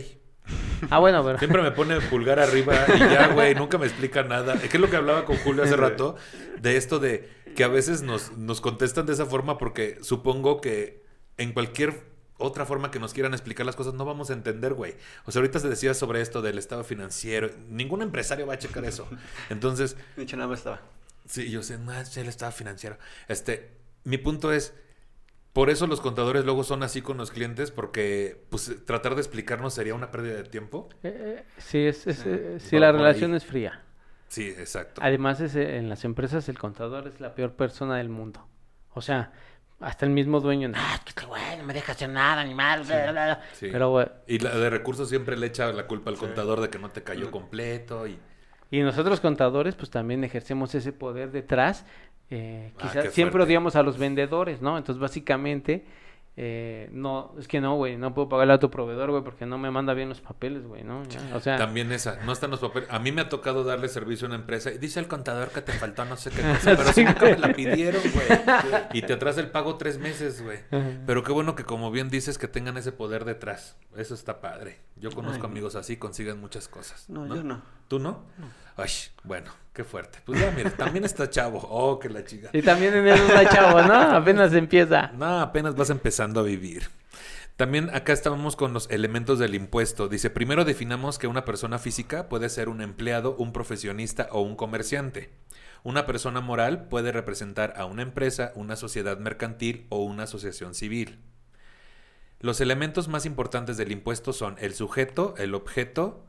Ah, bueno, pero Siempre me pone pulgar arriba y ya, güey, nunca me explica nada. Es que es lo que hablaba con Julio hace rato, de esto de que a veces nos, nos contestan de esa forma porque supongo que en cualquier otra forma que nos quieran explicar las cosas no vamos a entender, güey. O sea, ahorita se decía sobre esto del estado financiero. Ningún empresario va a checar eso. Entonces, De hecho, nada más estaba. Sí, yo sé, no, es el estado financiero. Este, mi punto es, por eso los contadores luego son así con los clientes, porque pues tratar de explicarnos sería una pérdida de tiempo. eh, eh, sí, es, es, eh, sí, va la relación ahí. es fría. Sí, exacto. Además, es, en las empresas el contador es la peor persona del mundo. O sea, hasta el mismo dueño, "Nah, es que este güey no me deja hacer nada, ni mal. bla, bla, bla". Sí. Pero, güey, Y la de recursos siempre le echa la culpa al contador de que no te cayó completo y Y nosotros contadores, pues también ejercemos ese poder detrás. Eh, Ah, quizás qué siempre odiamos a los vendedores, ¿no? Entonces, básicamente, eh, no, es que no, güey, no puedo pagarle a tu proveedor, güey, porque no me manda bien los papeles, güey, ¿no? Ya, O sea, también esa, no están los papeles. A mí me ha tocado darle servicio a una empresa y dice el contador que te faltó no sé qué cosa, pero si nunca me la pidieron, güey. Y te atrasa el pago tres meses, güey. Pero qué bueno que como bien dices que tengan ese poder detrás. Eso está padre. Yo conozco Ay. amigos así, consiguen muchas cosas. No, yo no. ¿Tú no? Ay, bueno, qué fuerte. Pues ya, mira, también está chavo. Oh, que la chica. y también en eso está chavo, ¿no? Apenas empieza. No, apenas vas empezando a vivir. También acá estábamos con los elementos del impuesto. Dice, primero definamos que una persona física puede ser un empleado, un profesionista o un comerciante. Una persona moral puede representar a una empresa, una sociedad mercantil o una asociación civil. Los elementos más importantes del impuesto son el sujeto, el objeto,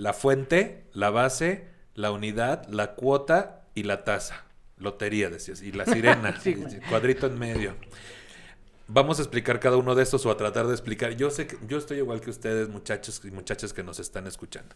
la fuente, la base, la unidad, la cuota y la tasa. Lotería, decías. Y la sirena, Sí, cuadrito en medio. Vamos a explicar cada uno de estos o a tratar de explicar. Yo sé que yo estoy igual que ustedes, muchachos y muchachas que nos están escuchando.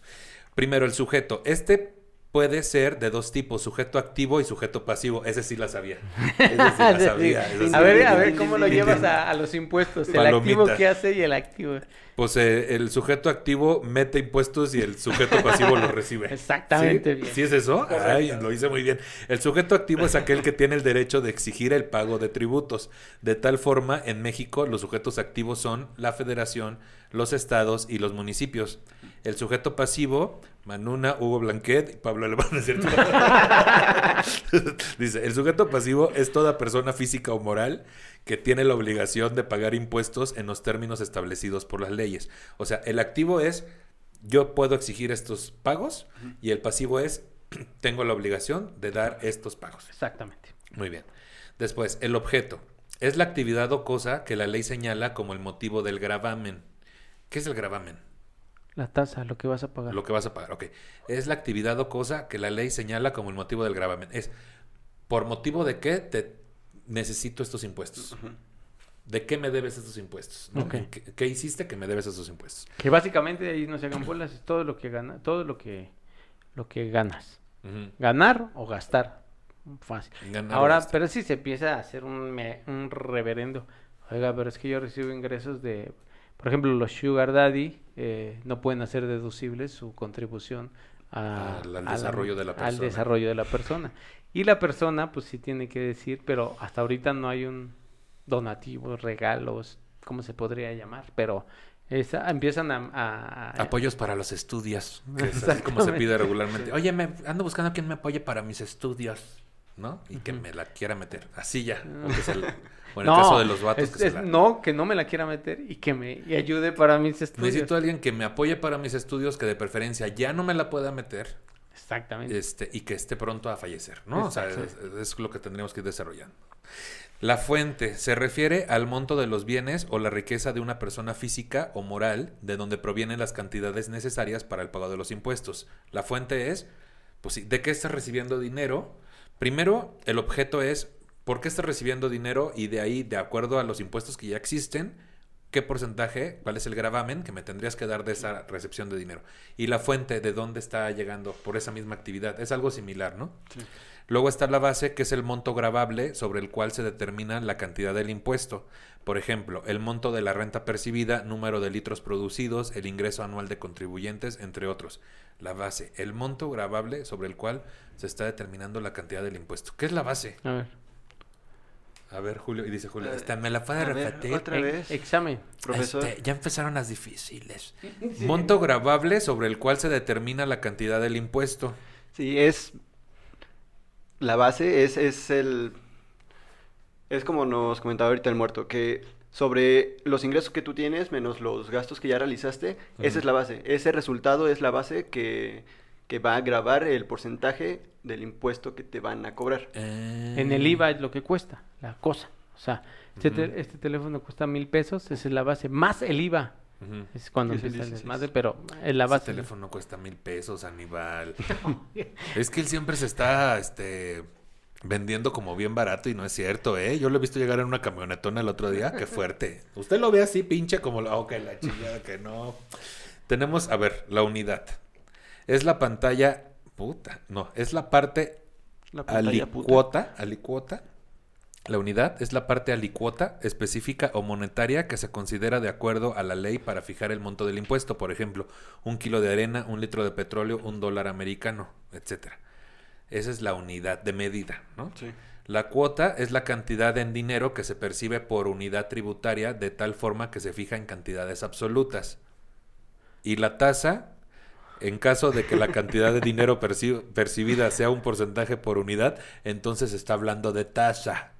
Primero, el sujeto. Este puede ser de dos tipos, sujeto activo y sujeto pasivo. Ese sí la sabía. Ese sí la sabía. sí A ver, a ver cómo lo llevas a, a los impuestos. El Palomita. activo que hace y el activo. Pues eh, el sujeto activo mete impuestos y el sujeto pasivo los recibe. Exactamente ¿Sí? bien. ¿Sí es eso? Ay, lo hice muy bien. El sujeto activo es aquel que tiene el derecho de exigir el pago de tributos. De tal forma, en México, los sujetos activos son la federación, los estados y los municipios. El sujeto pasivo, Manuna, Hugo Blanquet y Pablo Alemán, ¿no es cierto? Dice, el sujeto pasivo es toda persona física o moral que tiene la obligación de pagar impuestos en los términos establecidos por las leyes. O sea, el activo es yo puedo exigir estos pagos y el pasivo es tengo la obligación de dar estos pagos. Exactamente. Muy bien. Después, el objeto es la actividad o cosa que la ley señala como el motivo del gravamen. ¿Qué es el gravamen? La tasa, lo que vas a pagar. Lo que vas a pagar, ok. Es la actividad o cosa que la ley señala como el motivo del gravamen. Es por motivo de qué te necesito estos impuestos. ¿De qué me debes estos impuestos? ¿Qué, qué hiciste que me debes estos impuestos? Que básicamente ahí no se hagan bolas, es todo lo que gana, todo lo que lo que ganas. Ganar o gastar. Fácil. Ganar Ahora, gastar. pero si se empieza a hacer un, me- un reverendo. Oiga, pero es que yo recibo ingresos de, por ejemplo, los Sugar Daddy eh, no pueden hacer deducibles su contribución a- Al- al a desarrollo de la Al persona. desarrollo de la persona. Y la persona, pues sí tiene que decir, pero hasta ahorita no hay un donativo, regalos, ¿cómo se podría llamar? Pero esa, empiezan a, a- a- Apoyos para los estudios, que es así como se pide regularmente. Oye, me ando buscando a quien me apoye para mis estudios, ¿no? Y que me la quiera meter. Así ya. o que se la- o en el caso de los vatos es- que se es- la- no, que no me la quiera meter y que me y ayude para mis estudios. Necesito a alguien que me apoye para mis estudios, que de preferencia ya no me la pueda meter Exactamente. este, y que esté pronto a fallecer, ¿no? O sea, es, lo que tendríamos que ir desarrollando. La fuente se refiere al monto de los bienes o la riqueza de una persona física o moral de donde provienen las cantidades necesarias para el pago de los impuestos. La fuente es, pues sí, ¿de qué estás recibiendo dinero? Primero, el objeto es, ¿por qué estás recibiendo dinero? Y de ahí, de acuerdo a los impuestos que ya existen, qué porcentaje, cuál es el gravamen que me tendrías que dar de esa recepción de dinero. Y la fuente de dónde está llegando por esa misma actividad. Es algo similar, ¿no? Sí. Luego está la base, que es el monto gravable sobre el cual se determina la cantidad del impuesto. Por ejemplo, el monto de la renta percibida, número de litros producidos, el ingreso anual de contribuyentes, entre otros. La base, el monto gravable sobre el cual se está determinando la cantidad del impuesto. ¿Qué es la base? A ver. A ver, Julio, y dice Julio, Eh, "Esta, ¿me la puede repetir? otra vez. examen. Profesor. Este, ya empezaron las difíciles. Monto gravable sobre el cual se determina la cantidad del impuesto. Sí, es. La base es, es el. Es como nos comentaba ahorita el muerto, que sobre los ingresos que tú tienes menos los gastos que ya realizaste, esa es la base. Ese resultado es la base que, que va a grabar el porcentaje del impuesto que te van a cobrar. En el IVA es lo que cuesta, la cosa. O sea, este, te- este teléfono cuesta mil pesos, esa es la base, más el IVA. Es cuando el empieza el 16. desmadre, pero es la Ese base. teléfono cuesta mil pesos, Aníbal. es que él siempre se está este, vendiendo como bien barato y no es cierto, ¿eh? Yo lo he visto llegar en una camionetona el otro día. Qué fuerte. Usted lo ve así, pinche, como... la- Oh, que la chingada, que no. Tenemos, a ver, la unidad. Es la pantalla... Puta, no, es la parte La pantalla puta. alicuota, alicuota. La unidad es la parte alicuota específica o monetaria que se considera de acuerdo a la ley para fijar el monto del impuesto. Por ejemplo, un kilo de arena, un litro de petróleo, un dólar americano, etcétera. Esa es la unidad de medida, ¿no? Sí. La cuota es la cantidad en dinero que se percibe por unidad tributaria de tal forma que se fija en cantidades absolutas. Y la tasa, en caso de que la cantidad de dinero perci- percibida sea un porcentaje por unidad, entonces está hablando de tasa.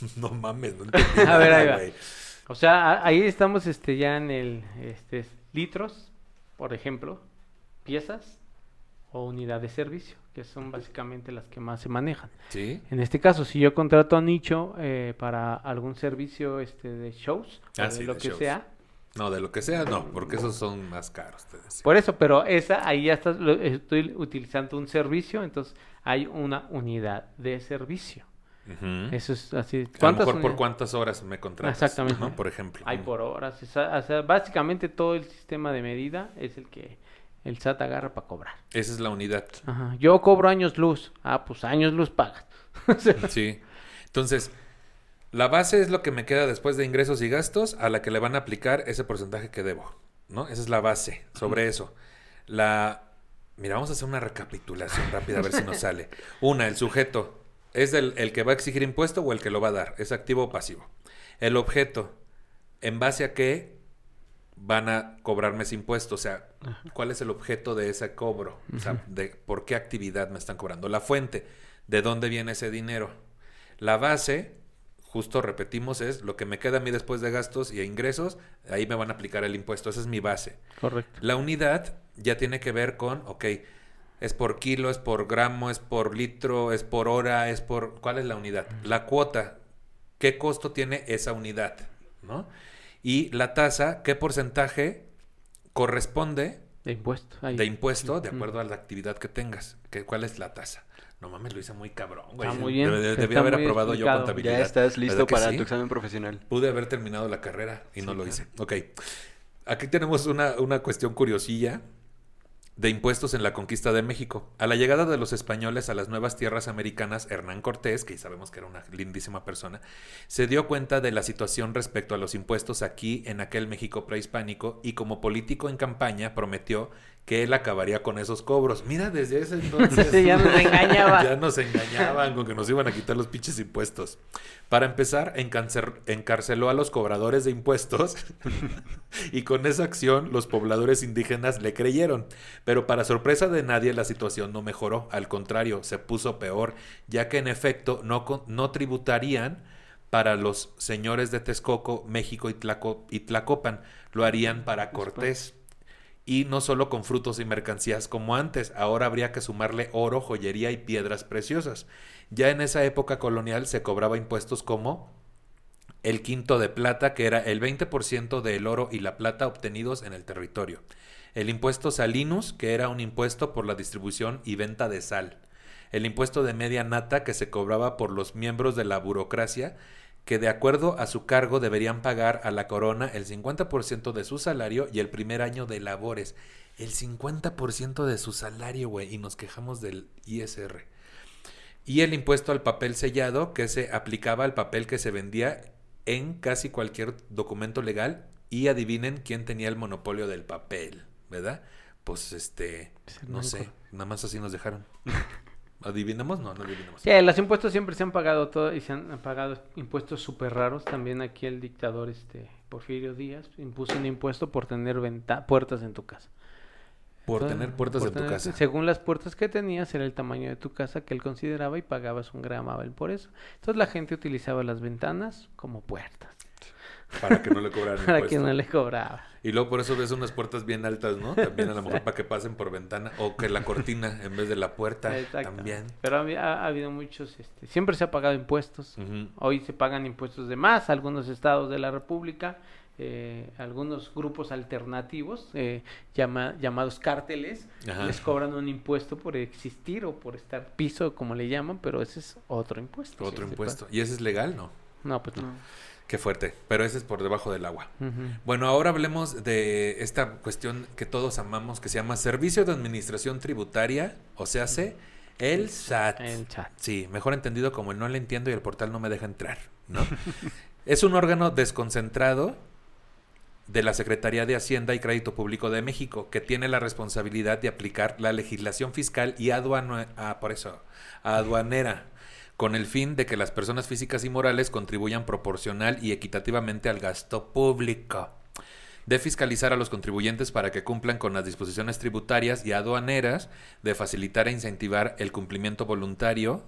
No mames, no entendí A ver, ahí va. güey. O sea, ahí estamos este, ya en el este, litros, por ejemplo, piezas o unidad de servicio, que son básicamente las que más se manejan. ¿Sí? En este caso, si yo contrato a Nicho eh, para algún servicio este, de shows, o Ah, sí, lo de que shows. sea, No, de lo que sea, no, porque esos son más caros, te decía. por eso, pero esa, ahí ya estás, estoy utilizando un servicio, entonces hay una unidad de servicio. Eso es así. A lo ¿Cuántas mejor por cuántas horas me contratas. Exactamente. ¿no? Por ejemplo. Hay por horas. o sea, básicamente todo el sistema de medida es el que el SAT agarra para cobrar. Esa es la unidad. Ajá. Yo cobro años luz. Ah, pues años luz pagas. Sí. Entonces, la base es lo que me queda después de ingresos y gastos a la que le van a aplicar ese porcentaje que debo, ¿no? Esa es la base. Sobre eso. La... Mira, vamos a hacer una recapitulación rápida a ver si nos sale. Una, el sujeto. ¿Es el, el que va a exigir impuesto o el que lo va a dar? ¿Es activo o pasivo? El objeto. ¿En base a qué van a cobrarme ese impuesto? O sea, ¿cuál es el objeto de ese cobro? O sea, de por qué actividad me están cobrando. La fuente. ¿De dónde viene ese dinero? La base, justo repetimos, es lo que me queda a mí después de gastos y ingresos, ahí me van a aplicar el impuesto. Esa es mi base. Correcto. La unidad ya tiene que ver con, ok, es por kilo, es por gramo, es por litro, es por hora, es por... ¿Cuál es la unidad? La cuota, ¿qué costo tiene esa unidad? ¿No? Y la tasa, ¿qué porcentaje corresponde De impuesto. ahí. de impuesto de acuerdo a la actividad que tengas? ¿Qué, ¿Cuál es la tasa? No mames, lo hice muy cabrón, güey. Está muy bien, Debe- debí haber muy aprobado yo contabilidad. Ya estás listo ¿Verdad que para sí? tu examen profesional. Pude haber terminado la carrera y no lo claro. hice. Ok. Aquí tenemos una, una cuestión curiosilla de impuestos en la conquista de México. A la llegada de los españoles a las nuevas tierras americanas, Hernán Cortés, que sabemos que era una lindísima persona, se dio cuenta de la situación respecto a los impuestos aquí en aquel México prehispánico y como político en campaña prometió que él acabaría con esos cobros. Mira, desde ese entonces Sí, ya nos engañaba. ya nos engañaban con que nos iban a quitar los pinches impuestos. Para empezar, encarceló a los cobradores de impuestos y con esa acción los pobladores indígenas le creyeron. Pero para sorpresa de nadie la situación no mejoró, al contrario, se puso peor, ya que en efecto no, no tributarían para los señores de Texcoco, México y, Tlaco- y Tlacopan, lo harían para Cortés. Y no solo con frutos y mercancías como antes, ahora habría que sumarle oro, joyería y piedras preciosas. Ya en esa época colonial se cobraba impuestos como el quinto de plata, que era el 20% del oro y la plata obtenidos en el territorio. El impuesto salinus, que era un impuesto por la distribución y venta de sal. El impuesto de media nata, que se cobraba por los miembros de la burocracia que de acuerdo a su cargo deberían pagar a la corona el 50% de su salario y el primer año de labores. El 50% de su salario, güey, y nos quejamos del ISR. Y el impuesto al papel sellado que se aplicaba al papel que se vendía en casi cualquier documento legal y adivinen quién tenía el monopolio del papel, ¿verdad? Pues este, no sé, nada más así nos dejaron. ¿Adivinamos? No, no adivinamos. Sí, los impuestos siempre se han pagado todo y se han pagado impuestos súper raros. También aquí el dictador este Porfirio Díaz impuso un impuesto por tener venta puertas en tu casa. Por Entonces, tener puertas por en tu casa. Según las puertas que tenías, era el tamaño de tu casa que él consideraba y pagabas un gramavel por eso. Entonces la gente utilizaba las ventanas como puertas Para que no le cobraran para impuesto. que no le cobraba. Y luego por eso ves unas puertas bien altas, ¿no? También a lo mejor para que pasen por ventana. O que la cortina en vez de la puerta. Exacto. También. Pero ha, ha- ha habido muchos, este, siempre se ha pagado impuestos. Hoy se pagan impuestos de más, algunos estados de la República, eh, algunos grupos alternativos eh, llama- llamados cárteles, Ajá. les cobran un impuesto por existir o por estar piso, como le llaman, pero ese es otro impuesto. Otro Sí, impuesto. ¿Y ese es legal? No. No, pues no. Qué fuerte. Pero ese es por debajo del agua. Bueno, ahora hablemos de esta cuestión que todos amamos, que se llama Servicio de Administración Tributaria, o sea, hace el SAT. El chat. Sí, mejor entendido como el no le entiendo y el portal no me deja entrar, ¿no? es un órgano desconcentrado de la Secretaría de Hacienda y Crédito Público de México, que tiene la responsabilidad de aplicar la legislación fiscal y aduana, ah, por eso, aduanera, con el fin de que las personas físicas y morales contribuyan proporcional y equitativamente al gasto público de fiscalizar a los contribuyentes para que cumplan con las disposiciones tributarias y aduaneras, de facilitar e incentivar el cumplimiento voluntario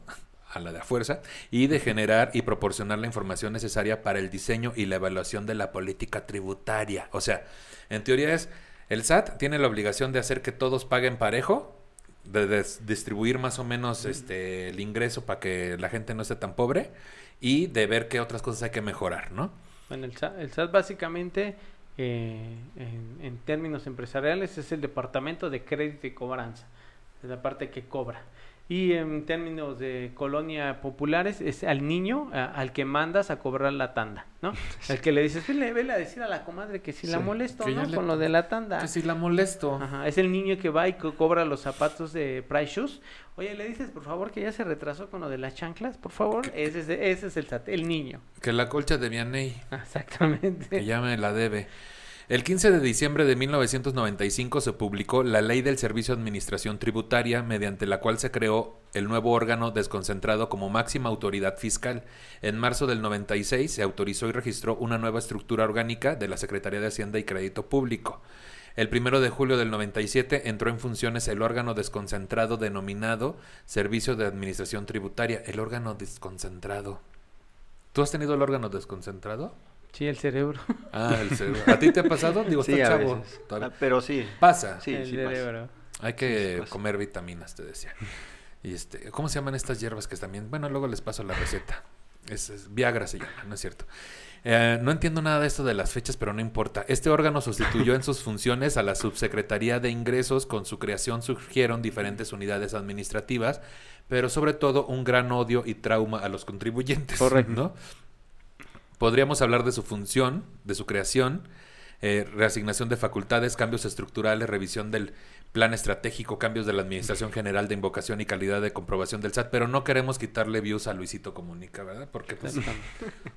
a la de a fuerza y de generar y proporcionar la información necesaria para el diseño y la evaluación de la política tributaria. O sea, en teoría es el SAT tiene la obligación de hacer que todos paguen parejo, de distribuir más o menos este el ingreso para que la gente no esté tan pobre y de ver qué otras cosas hay que mejorar, ¿no? Bueno, el SAT, el SAT básicamente, eh, en, en términos empresariales, es el departamento de crédito y cobranza, es la parte que cobra. Y en términos de colonia populares, es al niño a- al que mandas a cobrar la tanda, ¿no? El que le dices, vele, vele a decir a la comadre que si la Sí, molesto, que ya ¿no? le- Con lo de la tanda. Que si la molesto. Ajá, es el niño que va y co- cobra los zapatos de Price Shoes. Oye, le dices, por favor, que ya se retrasó con lo de las chanclas, por favor. Ese es, ese es el el niño. Que la colcha de Vianney, Exactamente. que ya me la debe. El 15 de diciembre de 1995 se publicó la Ley del Servicio de Administración Tributaria, mediante la cual se creó el nuevo órgano desconcentrado como máxima autoridad fiscal. En marzo del 96 se autorizó y registró una nueva estructura orgánica de la Secretaría de Hacienda y Crédito Público. El primero de julio del 97 entró en funciones el órgano desconcentrado denominado Servicio de Administración Tributaria. El órgano desconcentrado. ¿Tú has tenido el órgano desconcentrado? Sí, el cerebro. Ah, el cerebro. ¿A ti te ha pasado? Digo, Sí, está a chavo. Ah, pero sí. Pasa. Sí, el sí pasa. cerebro. Hay que sí pasa. comer vitaminas, te decía. Y este, ¿cómo se llaman estas hierbas que también? Bueno, luego les paso la receta. Es, es- Viagra se llama, no es cierto. Eh, no entiendo nada de esto de las fechas, pero no importa. Este órgano sustituyó en sus funciones a la Subsecretaría de Ingresos. Con su creación surgieron diferentes unidades administrativas, pero sobre todo un gran odio y trauma a los contribuyentes. Correcto. ¿no? Podríamos hablar de su función, de su creación, eh, reasignación de facultades, cambios estructurales, revisión del plan estratégico, cambios de la Administración General de Invocación y calidad de comprobación del SAT, pero no queremos quitarle views a Luisito Comunica, ¿verdad? Porque, pues,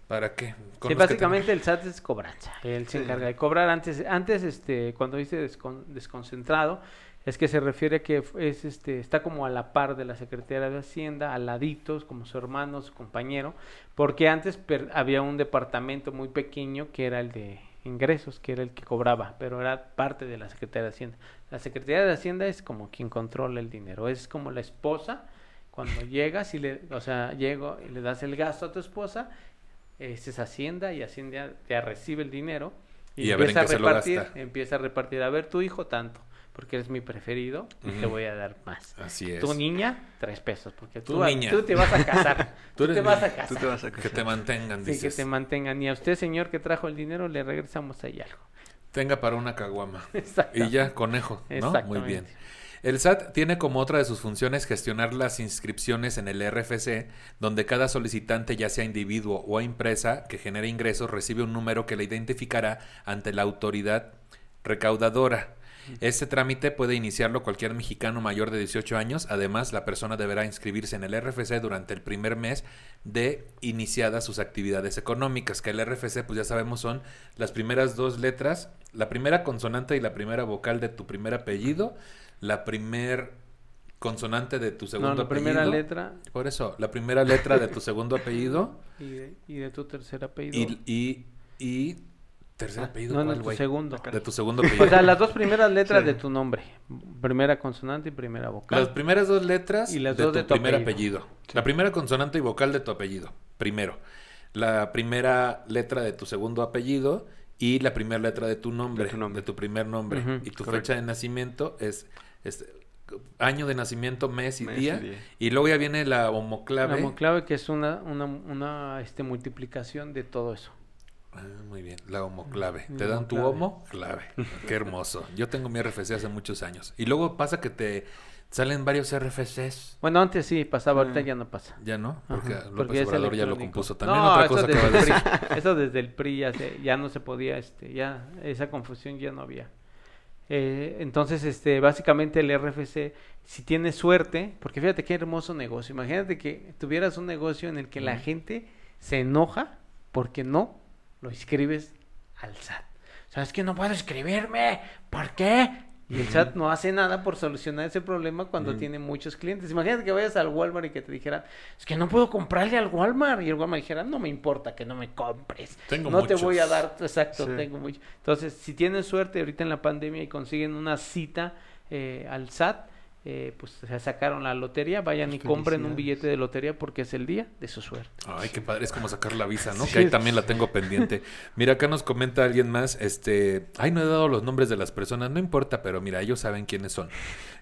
¿para qué? Con Sí, básicamente el SAT es cobranza. Él se encarga de cobrar. Antes, antes este, cuando dice descon- desconcentrado, es que se refiere a que es, este, está como a la par de la Secretaría de Hacienda, al laditos, como su hermano, su compañero, porque antes per- había un departamento muy pequeño que era el de ingresos, que era el que cobraba, pero era parte de la Secretaría de Hacienda. La Secretaría de Hacienda es como quien controla el dinero, es como la esposa. Cuando llegas y le, o sea, llego y le das el gasto a tu esposa, esa es Hacienda y Hacienda ya recibe el dinero y, Y a ver en empieza a qué se lo repartir, gasta. empieza a repartir, a ver tu hijo tanto, porque eres mi preferido y te voy a dar más. Así es. Tu niña, tres pesos, porque tú, niña. tú te vas a casar. Tú tú, te vas a Tú casar. te vas a Que casar. te mantengan, Sí, que dices. te mantengan. Y a usted, señor, que trajo el dinero, le regresamos ahí algo. Tenga para una caguama. Exacto. Y ya, conejo, ¿no? Muy bien. El SAT tiene como otra de sus funciones gestionar las inscripciones en el RFC, donde cada solicitante, ya sea individuo o empresa que genere ingresos, recibe un número que le identificará ante la autoridad recaudadora. Este trámite puede iniciarlo cualquier mexicano mayor de 18 años. Además, la persona deberá inscribirse en el RFC durante el primer mes de iniciadas sus actividades económicas, que el RFC, pues ya sabemos, son las primeras dos letras, la primera consonante y la primera vocal de tu primer apellido, la primer consonante de tu segundo no, la apellido. primera letra Por eso, la primera letra de tu segundo apellido y de, y de tu tercer apellido. y, y, y tercer apellido, no, no, ¿cuál, tu segundo. De tu segundo apellido. O sea, las dos primeras letras Sí. de tu nombre. Primera consonante y primera vocal. Las primeras dos letras Y las de dos tu de tu primer apellido. apellido. La primera consonante y vocal de tu apellido, primero. La primera letra de tu segundo apellido y la primera letra de tu nombre, de tu primer nombre. Y tu correcto. fecha de nacimiento es, es año de nacimiento, mes y, Mes y día. Y luego ya viene la homoclave. La clave que es una, una, una este, multiplicación de todo eso. Ah, muy bien, la homoclave. Mm, Te dan tu homo clave. Qué hermoso. Yo tengo mi RFC hace muchos años. Y luego pasa que te salen varios RFCs. Bueno, antes sí pasaba, ahorita Ah. ya no pasa. Ya no, porque Ajá, López porque es Obrador ya lo electrónico. compuso. También No, otra eso cosa que desde va a el decir. PRI, eso desde el PRI ya, se- ya no se podía, este, ya esa confusión ya no había. Eh, entonces, este, básicamente el RFC, si tienes suerte, porque fíjate qué hermoso negocio. Imagínate que tuvieras un negocio en el que la gente se enoja porque no lo inscribes al SAT. O sea, es que no puedo inscribirme. ¿Por qué? Y el SAT no hace nada por solucionar ese problema cuando tiene muchos clientes. Imagínate que vayas al Walmart y que te dijeran, es que no puedo comprarle al Walmart. Y el Walmart dijera, no me importa que no me compres. Tengo no te muchos". voy a dar, exacto, Sí. tengo mucho. Entonces, si tienen suerte ahorita en la pandemia y consiguen una cita eh, al SAT, eh, pues se sacaron la lotería, vayan y compren un billete de lotería porque es el día de su suerte. Ay, qué padre, es como sacar la visa, ¿no? Sí. Que ahí también la tengo pendiente. Mira, acá nos comenta alguien más, este, ay, no he dado los nombres de las personas, no importa, pero mira, ellos saben quiénes son.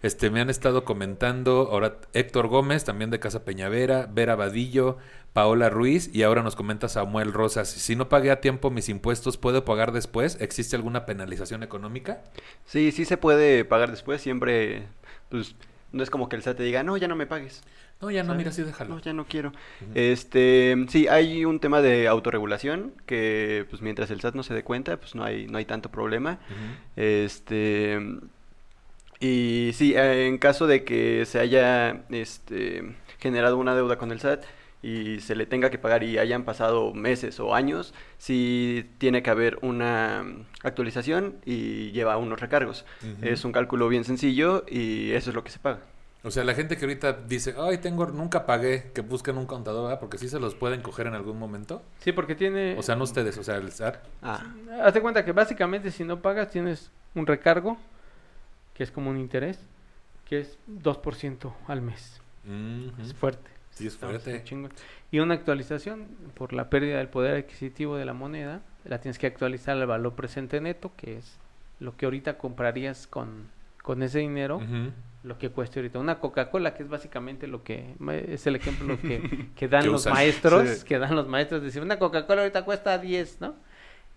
Este, me han estado comentando, ahora Héctor Gómez, también de Casa Peñavera, Vera Vadillo, Paola Ruiz, y ahora nos comenta Samuel Rosas, si no pagué a tiempo mis impuestos, ¿puedo pagar después? ¿Existe alguna penalización económica? Sí, sí se puede pagar después, siempre, pues, no es como que el SAT te diga, no, ya no me pagues. No, ya no, ¿sabes? mira, sí, déjalo. No, ya no quiero. Este, sí, hay un tema de autorregulación que, pues, mientras el SAT no se dé cuenta, pues, no hay, no hay tanto problema. Este, y sí, en caso de que se haya, este, generado una deuda con el SAT y se le tenga que pagar y hayan pasado meses o años, sí tiene que haber una actualización y lleva unos recargos. Es un cálculo bien sencillo y eso es lo que se paga. O sea, la gente que ahorita dice, ay, tengo, nunca pagué, que busquen un contador, ¿verdad? Porque sí se los pueden coger en algún momento. Sí, porque tiene... O sea, no ustedes, o sea, el SAT. Ah, Hazte cuenta que básicamente si no pagas tienes un recargo, que es como un interés, que es 2% al mes. Es fuerte. Sí, es fuerte. Y una actualización por la pérdida del poder adquisitivo de la moneda, la tienes que actualizar al valor presente neto, que es lo que ahorita comprarías con, con ese dinero, lo que cueste ahorita. Una Coca-Cola, que es básicamente lo que es el ejemplo que, que dan los usan. maestros, Sí. que dan los maestros, decir, una Coca-Cola ahorita cuesta 10, ¿no?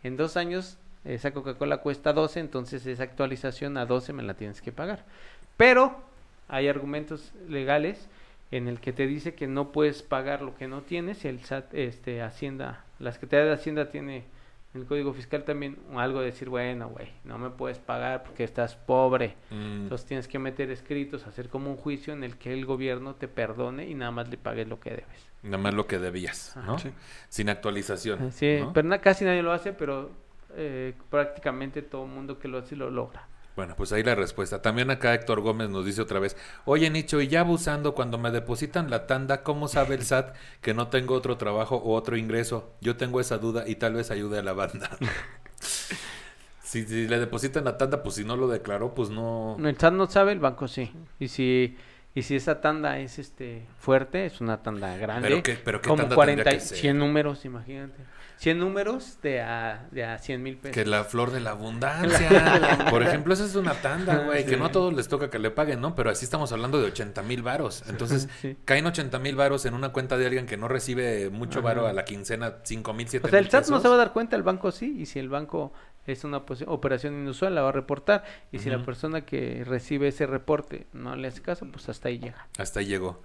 En dos años esa Coca-Cola cuesta 12, entonces esa actualización a 12 me la tienes que pagar. Pero hay argumentos legales en el que te dice que no puedes pagar lo que no tienes y el SAT, este, Hacienda, la Secretaría de Hacienda tiene en el Código Fiscal también algo de decir, bueno, güey, no me puedes pagar porque estás pobre. Mm. Entonces tienes que meter escritos, hacer como un juicio en el que el gobierno te perdone y nada más le pagues lo que debes. Nada más lo que debías, ¿no? Sí. Sin actualización. Sí, ¿no? pero na- casi nadie lo hace, pero eh, prácticamente todo el mundo que lo hace lo logra. Bueno, pues ahí la respuesta. También acá Héctor Gómez nos dice otra vez, oye Nicho, y ya abusando, cuando me depositan la tanda, ¿cómo sabe el SAT que no tengo otro trabajo o otro ingreso? Yo tengo esa duda y tal vez ayude a la banda. si, si le depositan la tanda, pues si no lo declaró, pues no... No, El SAT no sabe, el banco sí. Y si y si esa tanda es este fuerte, es una tanda grande, Pero qué- pero qué como tanda 40, tendría que ser? 100 números, imagínate. 100 números de a, de a 100 mil pesos. Que la flor de la abundancia. Por ejemplo, esa es una tanda, güey, que Sí. no a todos les toca que le paguen, ¿no? Pero así estamos hablando de 80 mil varos. Entonces, Sí. caen 80 mil varos en una cuenta de alguien que no recibe mucho Ajá. varo a la quincena, 5 mil, 7 O sea, mil el SAT no se va a dar cuenta, el banco sí, y si el banco es una posi- operación inusual, la va a reportar. Y si la persona que recibe ese reporte no le hace caso, pues hasta ahí llega. Hasta ahí llegó.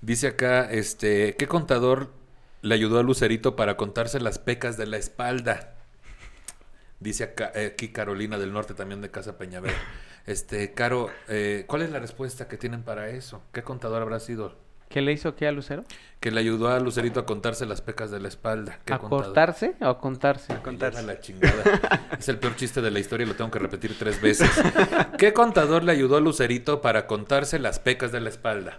Dice acá, este, ¿qué contador le ayudó a Lucerito para contarse las pecas de la espalda? Dice acá, eh, aquí Carolina del Norte, también de Casa Peñaver. Este, Caro, eh, ¿cuál es la respuesta que tienen para eso? ¿Qué contador habrá sido? ¿Qué le hizo qué a Lucero? Que le ayudó a Lucerito a contarse las pecas de la espalda. ¿Qué ¿A cortarse o a contarse? Me lleva la chingada. es el peor chiste de la historia y lo tengo que repetir tres veces. ¿Qué contador le ayudó a Lucerito para contarse las pecas de la espalda?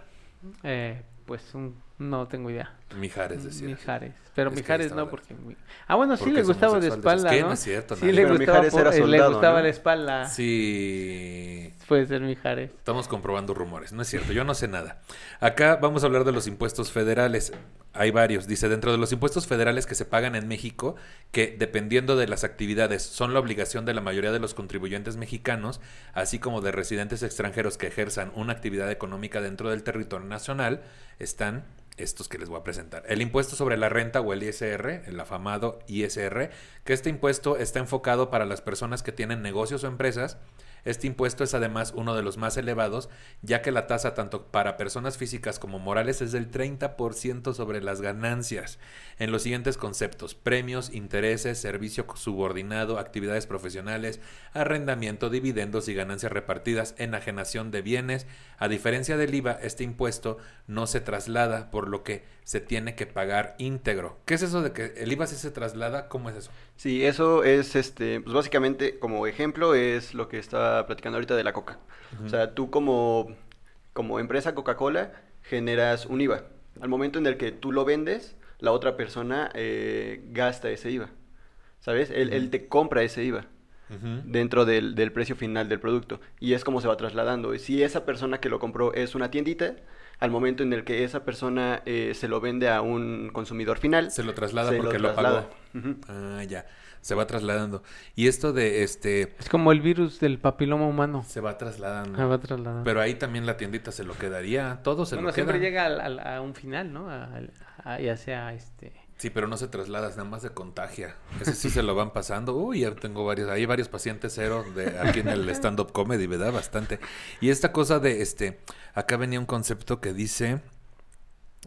Eh, pues un- no tengo idea. Mijares decía. Mijares. Pero Es Mijares no, porque... mi- Ah, bueno, sí Porque le es gustaba de espalda. ¿no? No es cierto, sí le gustaba, Mijares por- era eh, le gustaba ¿no? la espalda. Sí. Puede ser Mijares. Estamos comprobando rumores. No es cierto, yo no sé nada. Acá vamos a hablar de los impuestos federales. Hay varios. Dice, dentro de los impuestos federales que se pagan en México, que dependiendo de las actividades son la obligación de la mayoría de los contribuyentes mexicanos, así como de residentes extranjeros que ejerzan una actividad económica dentro del territorio nacional, están estos que les voy a presentar. El impuesto sobre la renta o el ISR, el afamado ISR, que este impuesto está enfocado para las personas que tienen negocios o empresas. Este impuesto es además uno de los más elevados, ya que la tasa tanto para personas físicas como morales es del 30% sobre las ganancias. En los siguientes conceptos, premios, intereses, servicio subordinado, actividades profesionales, arrendamiento, dividendos y ganancias repartidas, enajenación de bienes. A diferencia del IVA, este impuesto no se traslada, por lo que se tiene que pagar íntegro. ¿Qué es eso de que el IVA sí se traslada? ¿Cómo es eso? Sí, eso es, este, pues básicamente, como ejemplo, es lo que estaba platicando ahorita de la coca. O sea, tú como, como empresa Coca-Cola generas un IVA. Al momento en el que tú lo vendes, la otra persona eh, gasta ese IVA. ¿Sabes? Él, él te compra ese IVA dentro del, del precio final del producto. Y es como se va trasladando. Y Si esa persona que lo compró es una tiendita, al momento en el que esa persona eh, se lo vende a un consumidor final, Se lo traslada se porque lo, traslada. pagó. Ah, ya. Se va trasladando. Y esto de este Es como el virus del papiloma humano. se va trasladando. Me va trasladando. Pero ahí también la tiendita se lo quedaría. Todo se bueno, lo siempre queda. llega al- al- a, un final, ¿no? A- a- ya sea este... Sí, pero no se traslada, nada más se contagia. Ese sí se lo van pasando. Uy, ya tengo varios, hay varios pacientes cero de aquí en el stand-up comedy, ¿verdad? Bastante. Y esta cosa de este, acá venía un concepto que dice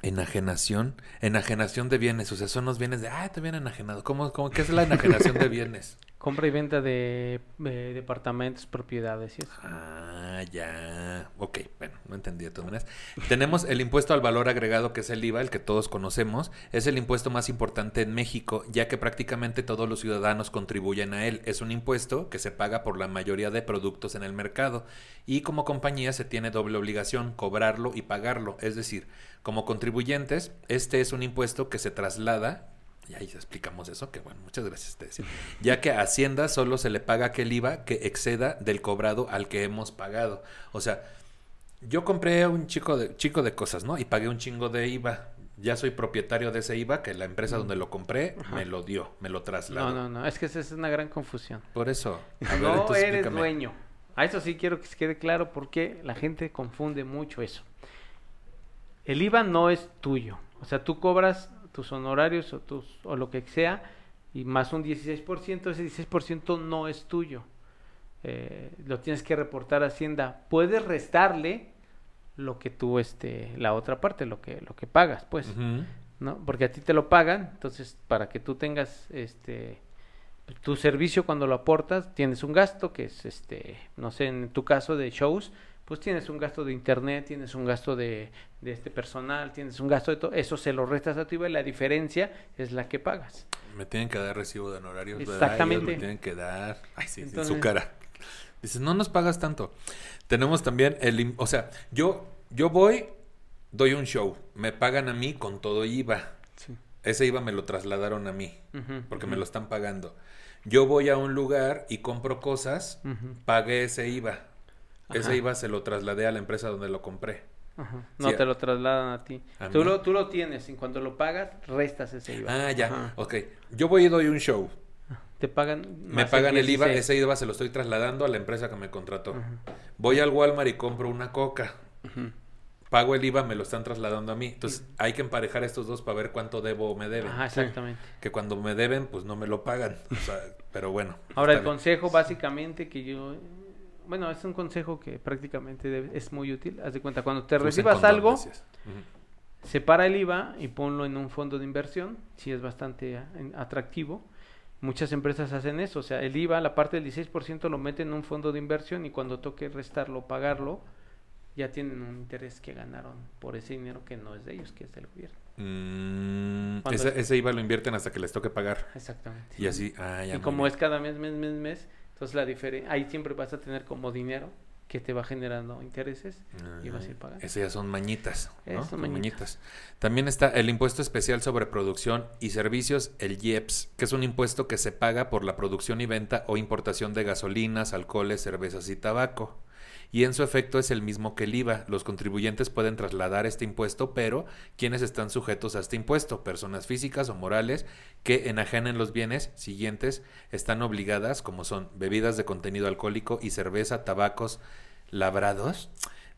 enajenación, enajenación de bienes, o sea, son los bienes de, ah, te vienen enajenado. ¿Cómo, cómo, qué es la enajenación de bienes? Compra y venta de, departamentos, propiedades y eso. Ah, ya. Ok, bueno, no entendí de todas maneras. Tenemos el impuesto al valor agregado, que es el IVA, el que todos conocemos. Es el impuesto más importante en México, ya que prácticamente todos los ciudadanos contribuyen a él. Es un impuesto que se paga por la mayoría de productos en el mercado. Y como compañía se tiene doble obligación, cobrarlo y pagarlo. Es decir, como contribuyentes, este es un impuesto que se traslada y ahí explicamos eso, que bueno, muchas gracias. Te decía. Ya que a Hacienda solo se le paga aquel IVA que exceda del cobrado al que hemos pagado. O sea, yo compré un chico de, chico de cosas, ¿no? Y pagué un chingo de IVA. Ya soy propietario de ese IVA que la empresa donde lo compré me lo dio, me lo trasladó. No, no, no. Es que esa es una gran confusión. Por eso. a ver, no eres explícame. dueño. A eso sí quiero que se quede claro porque la gente confunde mucho eso. El IVA no es tuyo. O sea, tú cobras tus honorarios o, tus, o lo que sea y más un 16%, ese 16% no es tuyo. Eh, lo tienes que reportar a Hacienda. Puedes restarle lo que tú, este, la otra parte, lo que, lo que pagas, pues. ¿no? Porque a ti te lo pagan, entonces para que tú tengas este tu servicio cuando lo aportas, tienes un gasto que es este, no sé, en tu caso de shows, pues tienes un gasto de internet, tienes un gasto de, de este personal, tienes un gasto de todo, eso se lo restas a tu IVA y la diferencia es la que pagas. Me tienen que dar recibo de honorarios. Exactamente. Ellos me tienen que dar. Ay, sí, su cara. Dices, no nos pagas tanto. Tenemos también el. O sea, yo, yo voy, doy un show. Me pagan a mí con todo IVA. Ese IVA me lo trasladaron a mí. Porque me lo están pagando. Yo voy a un lugar y compro cosas, Ujú, pagué ese IVA. Ese. IVA se lo trasladé a la empresa donde lo compré. ajá. No Sí, te lo trasladan a ti. a tú, lo, tú lo tienes, en cuanto lo pagas, restas ese IVA. Ah, ya. Ajá. Ok. Yo voy y doy un show. Te pagan. Me pagan el IVA, 16. ese IVA se lo estoy trasladando a la empresa que me contrató. Voy al Walmart y compro una coca. Pago el IVA, me lo están trasladando a mí. Entonces hay que emparejar estos dos para ver cuánto debo o me deben. Ajá, exactamente. Que cuando me deben, pues no me lo pagan. O sea, pero bueno. Ahora, el bien. consejo básicamente que yo... Bueno, es un consejo que prácticamente debe- es muy útil. Haz de cuenta, cuando te Usen recibas condón, algo, separa el IVA y ponlo en un fondo de inversión, si es bastante a- en- atractivo. Muchas empresas hacen eso, o sea, el IVA, la parte del 16% lo meten en un fondo de inversión y cuando toque restarlo, pagarlo, ya tienen un interés que ganaron por ese dinero que no es de ellos, que es del gobierno. Mm, ese, ese IVA lo invierten hasta que les toque pagar. Exactamente. Y así, ah, ya y como bien. es cada mes, mes, mes, mes, entonces la diferencia, ahí siempre vas a tener como dinero que te va generando intereses y vas a ir pagando. Esas ya son mañitas, ¿no? Esas son Son mañitas. También está el impuesto especial sobre producción y servicios, el IEPS, que es un impuesto que se paga por la producción y venta o importación de gasolinas, alcoholes, cervezas y tabaco. Y en su efecto es el mismo que el IVA. Los contribuyentes pueden trasladar este impuesto, pero quienes están sujetos a este impuesto, personas físicas o morales que enajenen los bienes siguientes, están obligadas, como son bebidas de contenido alcohólico y cerveza, tabacos labrados,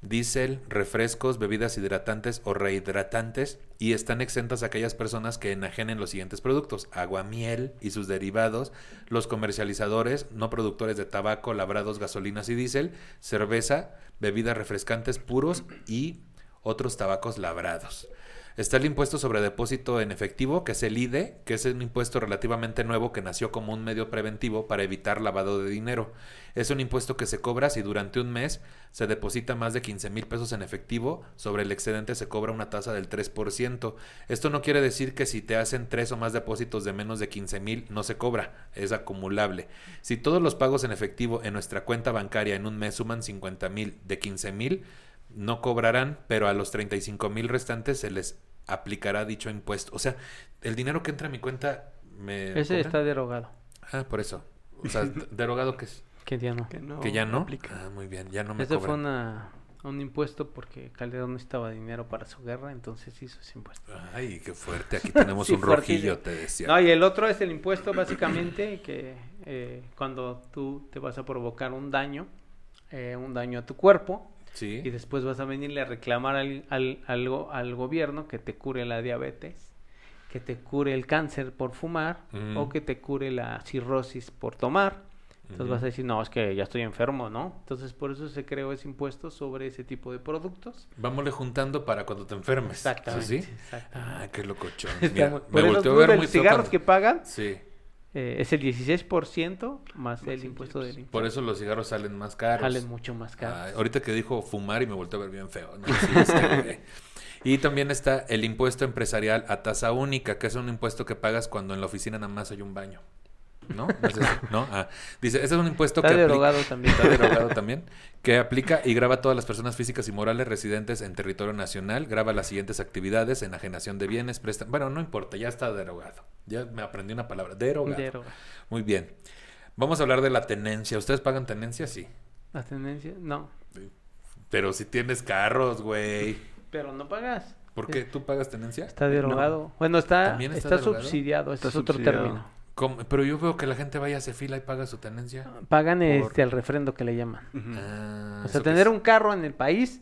diésel, refrescos, bebidas hidratantes o rehidratantes y están exentas aquellas personas que enajenen los siguientes productos: agua, miel y sus derivados, los comercializadores, no productores de tabaco, labrados, gasolinas y diésel, cerveza, bebidas refrescantes puros y otros tabacos labrados. Está el impuesto sobre depósito en efectivo, que es el IDE, que es un impuesto relativamente nuevo que nació como un medio preventivo para evitar lavado de dinero. Es un impuesto que se cobra si durante un mes se deposita más de 15 mil pesos en efectivo, sobre el excedente se cobra una tasa del 3%. Esto no quiere decir que si te hacen tres o más depósitos de menos de 15 mil no se cobra, es acumulable. Si todos los pagos en efectivo en nuestra cuenta bancaria en un mes suman 50 mil de 15 mil, no cobrarán, pero a los 35 mil restantes se les aplicará dicho impuesto. O sea, el dinero que entra a mi cuenta me... Ese cobran? está derogado. Ah, por eso. O sea, derogado que es. Que ya no. Que no, que ya no. aplica. Ah, muy bien, ya no me Ese fue una, un impuesto porque Calderón necesitaba dinero para su guerra, entonces hizo ese impuesto. Ay, qué fuerte. Aquí tenemos Sí, un rojillo, fuertísimo. te decía. No, y el otro es el impuesto básicamente que eh, cuando tú te vas a provocar un daño, eh, un daño a tu cuerpo, Sí. y después vas a venirle a reclamar al, al, al al gobierno que te cure la diabetes, que te cure el cáncer por fumar Mm. o que te cure la cirrosis por tomar. Entonces vas a decir, no, es que ya estoy enfermo, ¿no? Entonces por eso se creó ese impuesto sobre ese tipo de productos. Vámonosle juntando para cuando te enfermes. Exactamente. ¿Sí? exactamente. Ah, qué locochón. Mira, me volteó a ver muy los cigarros que pagan Sí. Eh, es el 16% más el el impuesto del Por eso los cigarros salen más caros. salen mucho más caros. Ahorita que dijo fumar y me volteó a ver bien feo. ¿no? Sí, este, güey. y también está el impuesto empresarial a tasa única, que es un impuesto que pagas cuando en la oficina nada más hay un baño. ¿No? ¿No es eso? ¿No? Ah, dice, ese es un impuesto Está que derogado también. Está derogado también. Que aplica y graba a todas las personas físicas y morales residentes en territorio nacional. Graba las siguientes actividades: enajenación de bienes, presta. Bueno, no importa, ya está derogado. Ya me aprendí una palabra. Derogado. Derogado. Muy bien. Vamos a hablar de la tenencia. ¿Ustedes pagan tenencia? Sí. La tendencia, no, Pero si tienes carros, güey. pero no pagas. ¿Por qué tú pagas tenencia? Está derogado. Bueno, está, ¿También está está, subsidiado, Está es otro subsidiado. término. ¿Cómo? Pero yo veo que la gente vaya a hacer fila y paga su tenencia. Pagan Por- este el refrendo que le llaman. Ah, O sea, ¿eso qué tener es? un carro en el país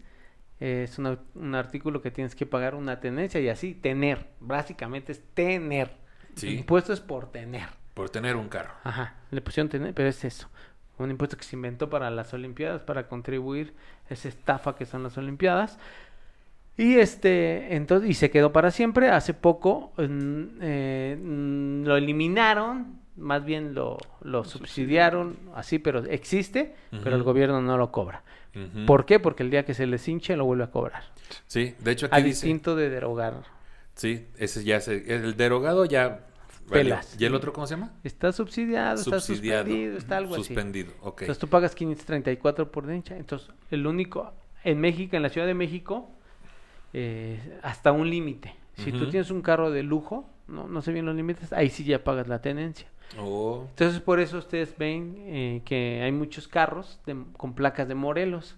eh, es una- un artículo que tienes que pagar una tenencia y así tener. Básicamente es tener. Sí. El impuesto es por tener. Por tener un carro. Ajá, le pusieron tener, pero es eso. Un impuesto que se inventó para las Olimpiadas, para contribuir a esa estafa que son las Olimpiadas. Y este, entonces, y se quedó para siempre. Hace poco eh, lo eliminaron, más bien lo, lo subsidiaron, así, pero existe, pero el gobierno no lo cobra. ¿Por qué? Porque el día que se les hinche lo vuelve a cobrar. Sí, de hecho aquí A dice... distinto de derogar. Sí, ese ya se... El derogado ya... Pelas. ¿Y el otro cómo se llama? Está subsidiado, está suspendido, está algo así. Suspendido, ok. Entonces tú pagas 534 por dencha. Entonces, el único, en México, en la Ciudad de México, eh, hasta un límite. Si tú Ujú. tienes un carro de lujo, no, no sé bien los límites, ahí sí ya pagas la tenencia. Oh, Entonces, por eso ustedes ven eh, que hay muchos carros de- con placas de Morelos.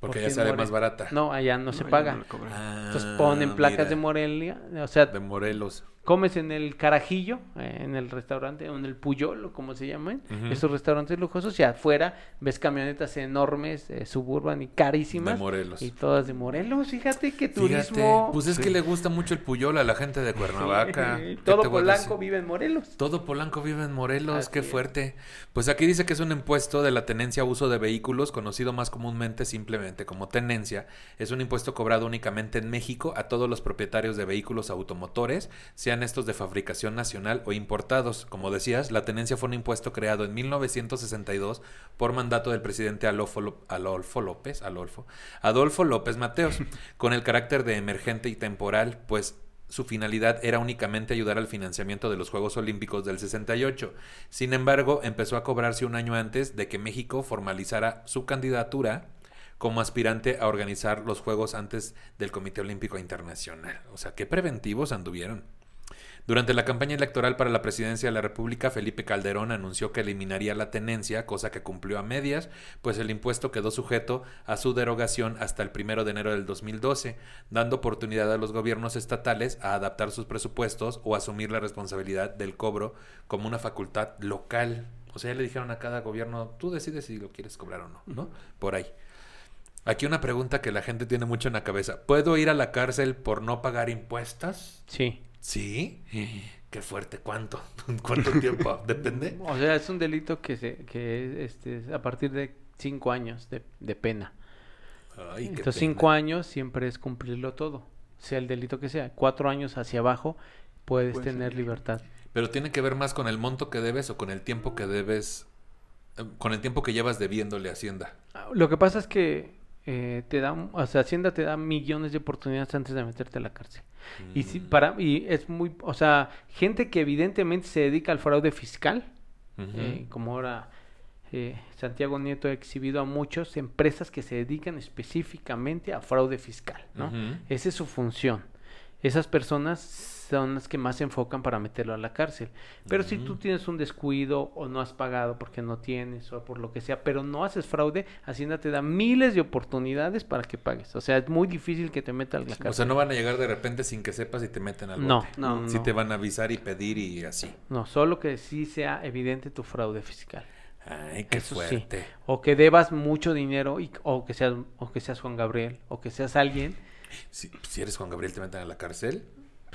porque Porque ya sale más barata. No, allá no, se paga. no. Ah, Entonces ponen placas mira, de Morelia, o sea, De Morelos. Comes en el carajillo, eh, en el restaurante, o en el Puyol, o como se llaman, Ujú. esos restaurantes lujosos, y afuera ves camionetas enormes, eh, suburban y carísimas. De Morelos. Y todas de Morelos, fíjate qué Fíjate, turismo. pues es que le gusta mucho el Puyol a la gente de Cuernavaca. Sí, ¿Qué te Todo Polanco vive en Morelos. Todo Polanco vive en Morelos, Así qué es. fuerte. Pues aquí dice que es un impuesto de la tenencia a uso de vehículos, conocido más comúnmente simplemente como tenencia. Es un impuesto cobrado únicamente en México a todos los propietarios de vehículos automotores, sean estos de fabricación nacional o importados. Como decías, la tenencia fue un impuesto creado en 1962 por mandato del presidente Adolfo López, Adolfo López Mateos, con el carácter de emergente y temporal, pues su finalidad era únicamente ayudar al financiamiento de los Juegos Olímpicos del 68. Sin embargo, empezó a cobrarse un año antes de que México formalizara su candidatura como aspirante a organizar los Juegos antes del Comité Olímpico Internacional. O sea, qué preventivos anduvieron. Durante la campaña electoral para la presidencia de la República, Felipe Calderón anunció que eliminaría la tenencia, cosa que cumplió a medias, pues el impuesto quedó sujeto a su derogación hasta el primero de enero del 2012, dando oportunidad a los gobiernos estatales a adaptar sus presupuestos o asumir la responsabilidad del cobro como una facultad local. O sea, ya le dijeron a cada gobierno, tú decides si lo quieres cobrar o no, ¿no? Por ahí. Aquí una pregunta que la gente tiene mucho en la cabeza. ¿Puedo ir a la cárcel por no pagar impuestos? Sí. Sí. Qué fuerte. ¿Cuánto? ¿Cuánto tiempo? Depende. O sea, es un delito que se que este, es a partir de cinco años de, de pena. Ay, Entonces, pena. cinco años siempre es cumplirlo todo, sea el delito que sea. Cuatro años hacia abajo puedes Puede tener libertad. Pero tiene que ver más con el monto que debes o con el tiempo que debes, eh, con el tiempo que llevas debiéndole a Hacienda. Ah, Lo que pasa es que eh, te da, o sea, Hacienda te da millones de oportunidades antes de meterte a la cárcel. Y si, Mm. para y es muy, o sea, gente que evidentemente se dedica al fraude fiscal, eh, como ahora eh, Santiago Nieto ha exhibido a muchas empresas que se dedican específicamente a fraude fiscal, ¿no? Esa es su función. Esas personas son las que más se enfocan para meterlo a la cárcel. Pero si tú tienes un descuido o no has pagado porque no tienes o por lo que sea, pero no haces fraude, Hacienda te da miles de oportunidades para que pagues. O sea, es muy difícil que te metan a la cárcel. O sea, no van a llegar de repente sin que sepas y te meten al no, bote. no, no. te van a avisar y pedir y así. No, solo que sí sea evidente tu fraude fiscal. Ay, qué Eso fuerte. sí. O que debas mucho dinero y, o que seas o que seas Juan Gabriel o que seas alguien. Si, si eres Juan Gabriel, te meten a la cárcel.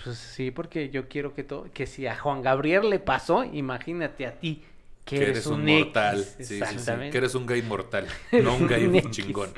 Pues sí, porque yo quiero que todo que si a Juan Gabriel le pasó, imagínate a ti que, Que eres, un, X, mortal. Sí, sí, sí. exactamente. Que eres un gay mortal. Eres no un gay un X. chingón.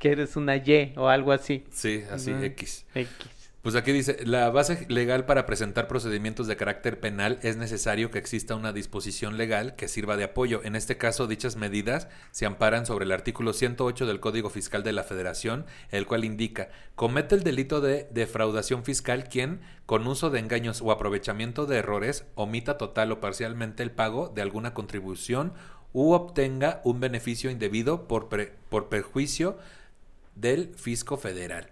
que eres una Y o algo así. Sí, así, Ujú. X. X. Pues aquí dice, la base legal para presentar procedimientos de carácter penal es necesario que exista una disposición legal que sirva de apoyo. En este caso, dichas medidas se amparan sobre el artículo 108 del Código Fiscal de la Federación, el cual indica, comete el delito de defraudación fiscal quien, con uso de engaños o aprovechamiento de errores, omita total o parcialmente el pago de alguna contribución u obtenga un beneficio indebido por, por perjuicio del fisco federal.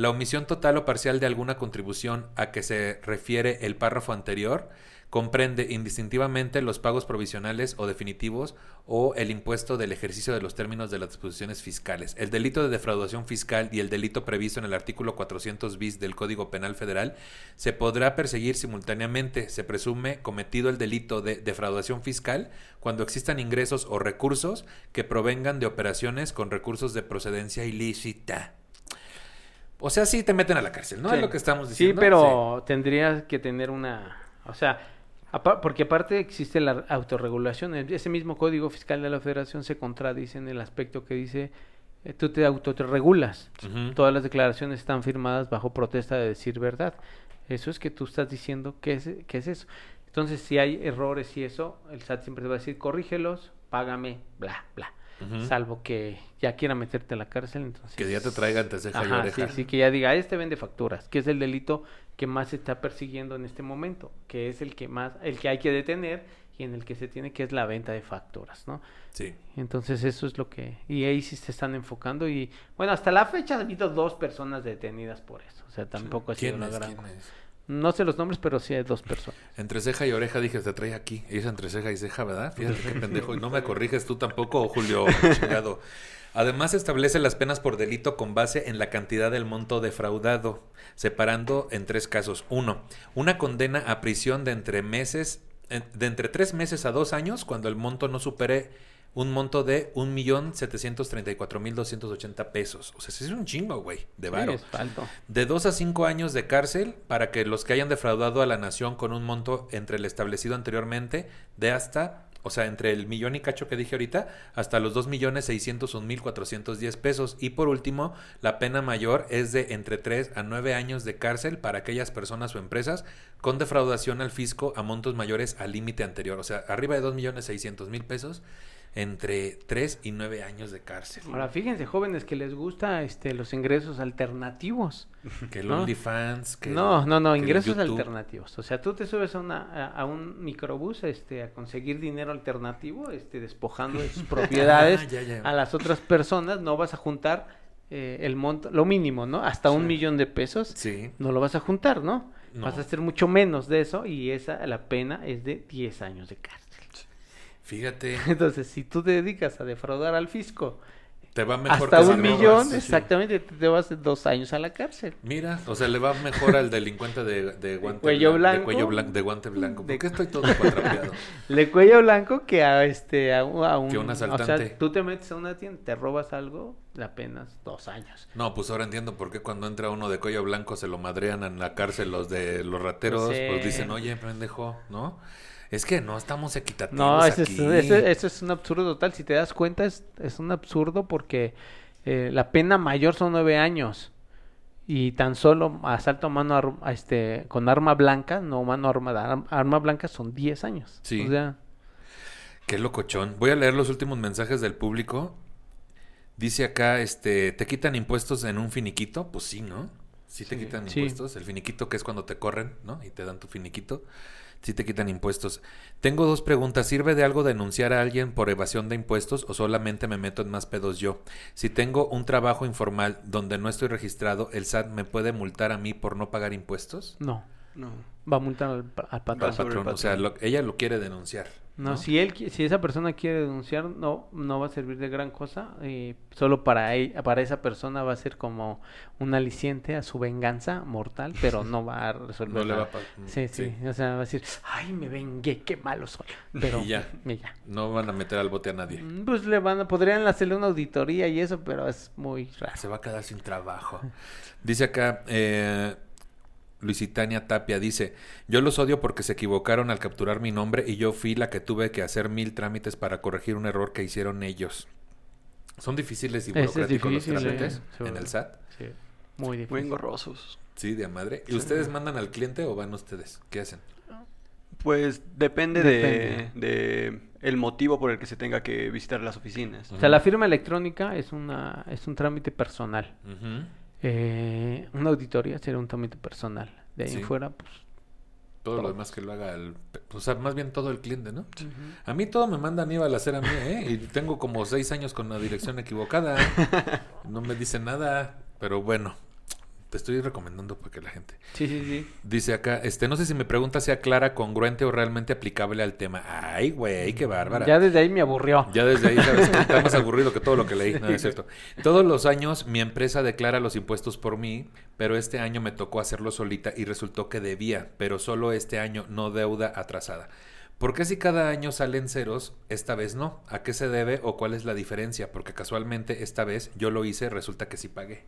La omisión total o parcial de alguna contribución a que se refiere el párrafo anterior comprende indistintivamente los pagos provisionales o definitivos o el impuesto del ejercicio de los términos de las disposiciones fiscales. El delito de defraudación fiscal y el delito previsto en el artículo 400 bis del Código Penal Federal se podrá perseguir simultáneamente. Se presume cometido el delito de defraudación fiscal cuando existan ingresos o recursos que provengan de operaciones con recursos de procedencia ilícita. O sea, sí te meten a la cárcel, ¿no? Sí. Es lo que estamos Sí, diciendo. pero tendrías que tener una, o sea, porque aparte existe la autorregulación. En Ese mismo Código Fiscal de la Federación se contradice en el aspecto que dice eh, tú te autorregulas. Todas las declaraciones están firmadas bajo protesta de decir verdad. Eso es que tú estás diciendo que es, que es eso. Entonces, si hay errores y eso, el SAT siempre te va a decir, corrígelos, págame, bla, bla. Salvo que ya quiera meterte a la cárcel, entonces... Que ya te y Ajá, oreja. sí, sí, que ya diga, este vende facturas, que es el delito que más se está persiguiendo en este momento, que es el que más, el que hay que detener y en el que se tiene que es la venta de facturas, ¿no? Sí. Entonces eso es lo que, y ahí sí se están enfocando y, bueno, hasta la fecha ha habido dos personas detenidas por eso, o sea, tampoco ha sido ¿Quién una gran... ¿Quién es? No sé los nombres, pero sí hay dos personas. Entre ceja y oreja dije, te trae aquí. Y es entre ceja y ceja, ¿verdad? Fíjate qué pendejo. Y no me corriges tú tampoco, Julio, chingado. Además establece las penas por delito con base en la cantidad del monto defraudado, separando en tres casos. Uno, una condena a prisión de entre meses, en- de entre tres meses a dos años cuando el monto no supere un monto de 1.734.280 pesos. O sea, es un chingo, güey, de varo. De dos a cinco años de cárcel para que los que hayan defraudado a la nación con un monto entre el establecido anteriormente de hasta, o sea, entre el millón y cacho que dije ahorita, hasta los dos millones seiscientos un mil cuatrocientos diez pesos. Y por último, la pena mayor es de entre tres a nueve años de cárcel para aquellas personas o empresas con defraudación al fisco a montos mayores al límite anterior. O sea, arriba de dos millones seiscientos mil pesos, entre tres y nueve años de cárcel. Ahora, fíjense, jóvenes, que les gusta este, los ingresos alternativos. Que el ¿no? OnlyFans, que no, no, no, que ingresos alternativos. O sea, tú te subes a, una, a, a un microbús este, a conseguir dinero alternativo, este, despojando de sus propiedades Ah, ya, ya. a las otras personas. No vas a juntar eh, el monto, lo mínimo, ¿no? Hasta un millón de pesos. Sí. No lo vas a juntar, ¿no? No. Vas a hacer mucho menos de eso y esa la pena es de 10 años de cárcel. Fíjate, Entonces, si tú te dedicas a defraudar al fisco te va mejor hasta que un millón, Sí, sí. exactamente, te, te vas dos años a la cárcel. Mira, o sea, le va mejor al delincuente de, de guante cuello blan- blanco. De cuello blanco, de guante blanco. ¿Por De- qué estoy todo cuatrapeado? Le cuello blanco que a este a, un- a un, Que un O asaltante. sea, tú te metes a una tienda, te robas algo de apenas dos años. No, pues ahora entiendo por qué cuando entra uno de cuello blanco se lo madrean en la cárcel los de los rateros. Pues sí. Pues dicen, oye, pendejo, ¿no? Es que no estamos equitativos No, ese es, aquí. eso es un absurdo total. Si te das cuenta, es, es un absurdo porque eh, la pena mayor son nueve años. Y tan solo asalto a mano ar- a este, con arma blanca, no mano armada, arm- arma blanca son 10 años. Sí. O sea, Qué locochón. Voy a leer los últimos mensajes del público. Dice acá, este, ¿te quitan impuestos en un finiquito? Pues sí, ¿no? Sí te Sí. quitan Sí. impuestos. El finiquito que es cuando te corren, ¿no? Y te dan tu finiquito. Sí te quitan impuestos. Tengo dos preguntas. ¿Sirve de algo denunciar a alguien por evasión de impuestos o solamente me meto en más pedos yo? Si tengo un trabajo informal donde no estoy registrado, ¿el SAT me puede multar a mí por no pagar impuestos? no. No. Va a multar al, al patrón. Al sobre el patrón. O sea, lo- ella lo quiere denunciar. No, si él, si esa persona quiere denunciar, no, no va a servir de gran cosa. eh, solo para él- para esa persona va a ser como un aliciente a su venganza mortal, pero no va a resolver No le va a pa- Sí, sí, O sea, va a decir, ay, me vengué, qué malo soy. Pero Y ya. y ya. No van a meter al bote a nadie. Mm, Pues le van a, podrían hacerle una auditoría y eso, pero es muy raro. Se va a quedar sin trabajo. Dice acá, eh, Luisitania Tapia, dice, yo los odio porque se equivocaron al capturar mi nombre y yo fui la que tuve que hacer mil trámites para corregir un error que hicieron ellos. Son difíciles y burocráticos difícil, los eh, trámites sí. en el SAT. Sí, muy Muy difícil. engorrosos. Sí, de madre. ¿Y ustedes mandan al cliente o van ustedes? ¿Qué hacen? Pues depende, Depende. De, de el motivo por el que se tenga que visitar las oficinas. O sea, la firma electrónica es una es un trámite personal. Eh, una auditoría sería un trámite personal. De ahí Sí. en fuera, pues. Todo lo demás que lo haga el... O sea, más bien todo el cliente, ¿no? A mí todo me manda Aníbal a hacer a mí, ¿eh? Y tengo como seis años con la dirección equivocada. No me dice nada, pero bueno, te estoy recomendando para que la gente. Sí, sí, sí. Dice acá, este, no sé si mi pregunta sea clara, congruente o realmente aplicable al tema. Ay, güey, qué bárbara. Ya desde ahí me aburrió. Ya desde ahí sabes está más aburrido que todo lo que leí. No, es cierto. Todos los años mi empresa declara los impuestos por mí, pero este año me tocó hacerlo solita y resultó que debía, pero solo este año no deuda atrasada. ¿Por qué si cada año salen ceros, esta vez no? ¿A qué se debe o cuál es la diferencia? Porque casualmente esta vez yo lo hice, resulta que sí pagué.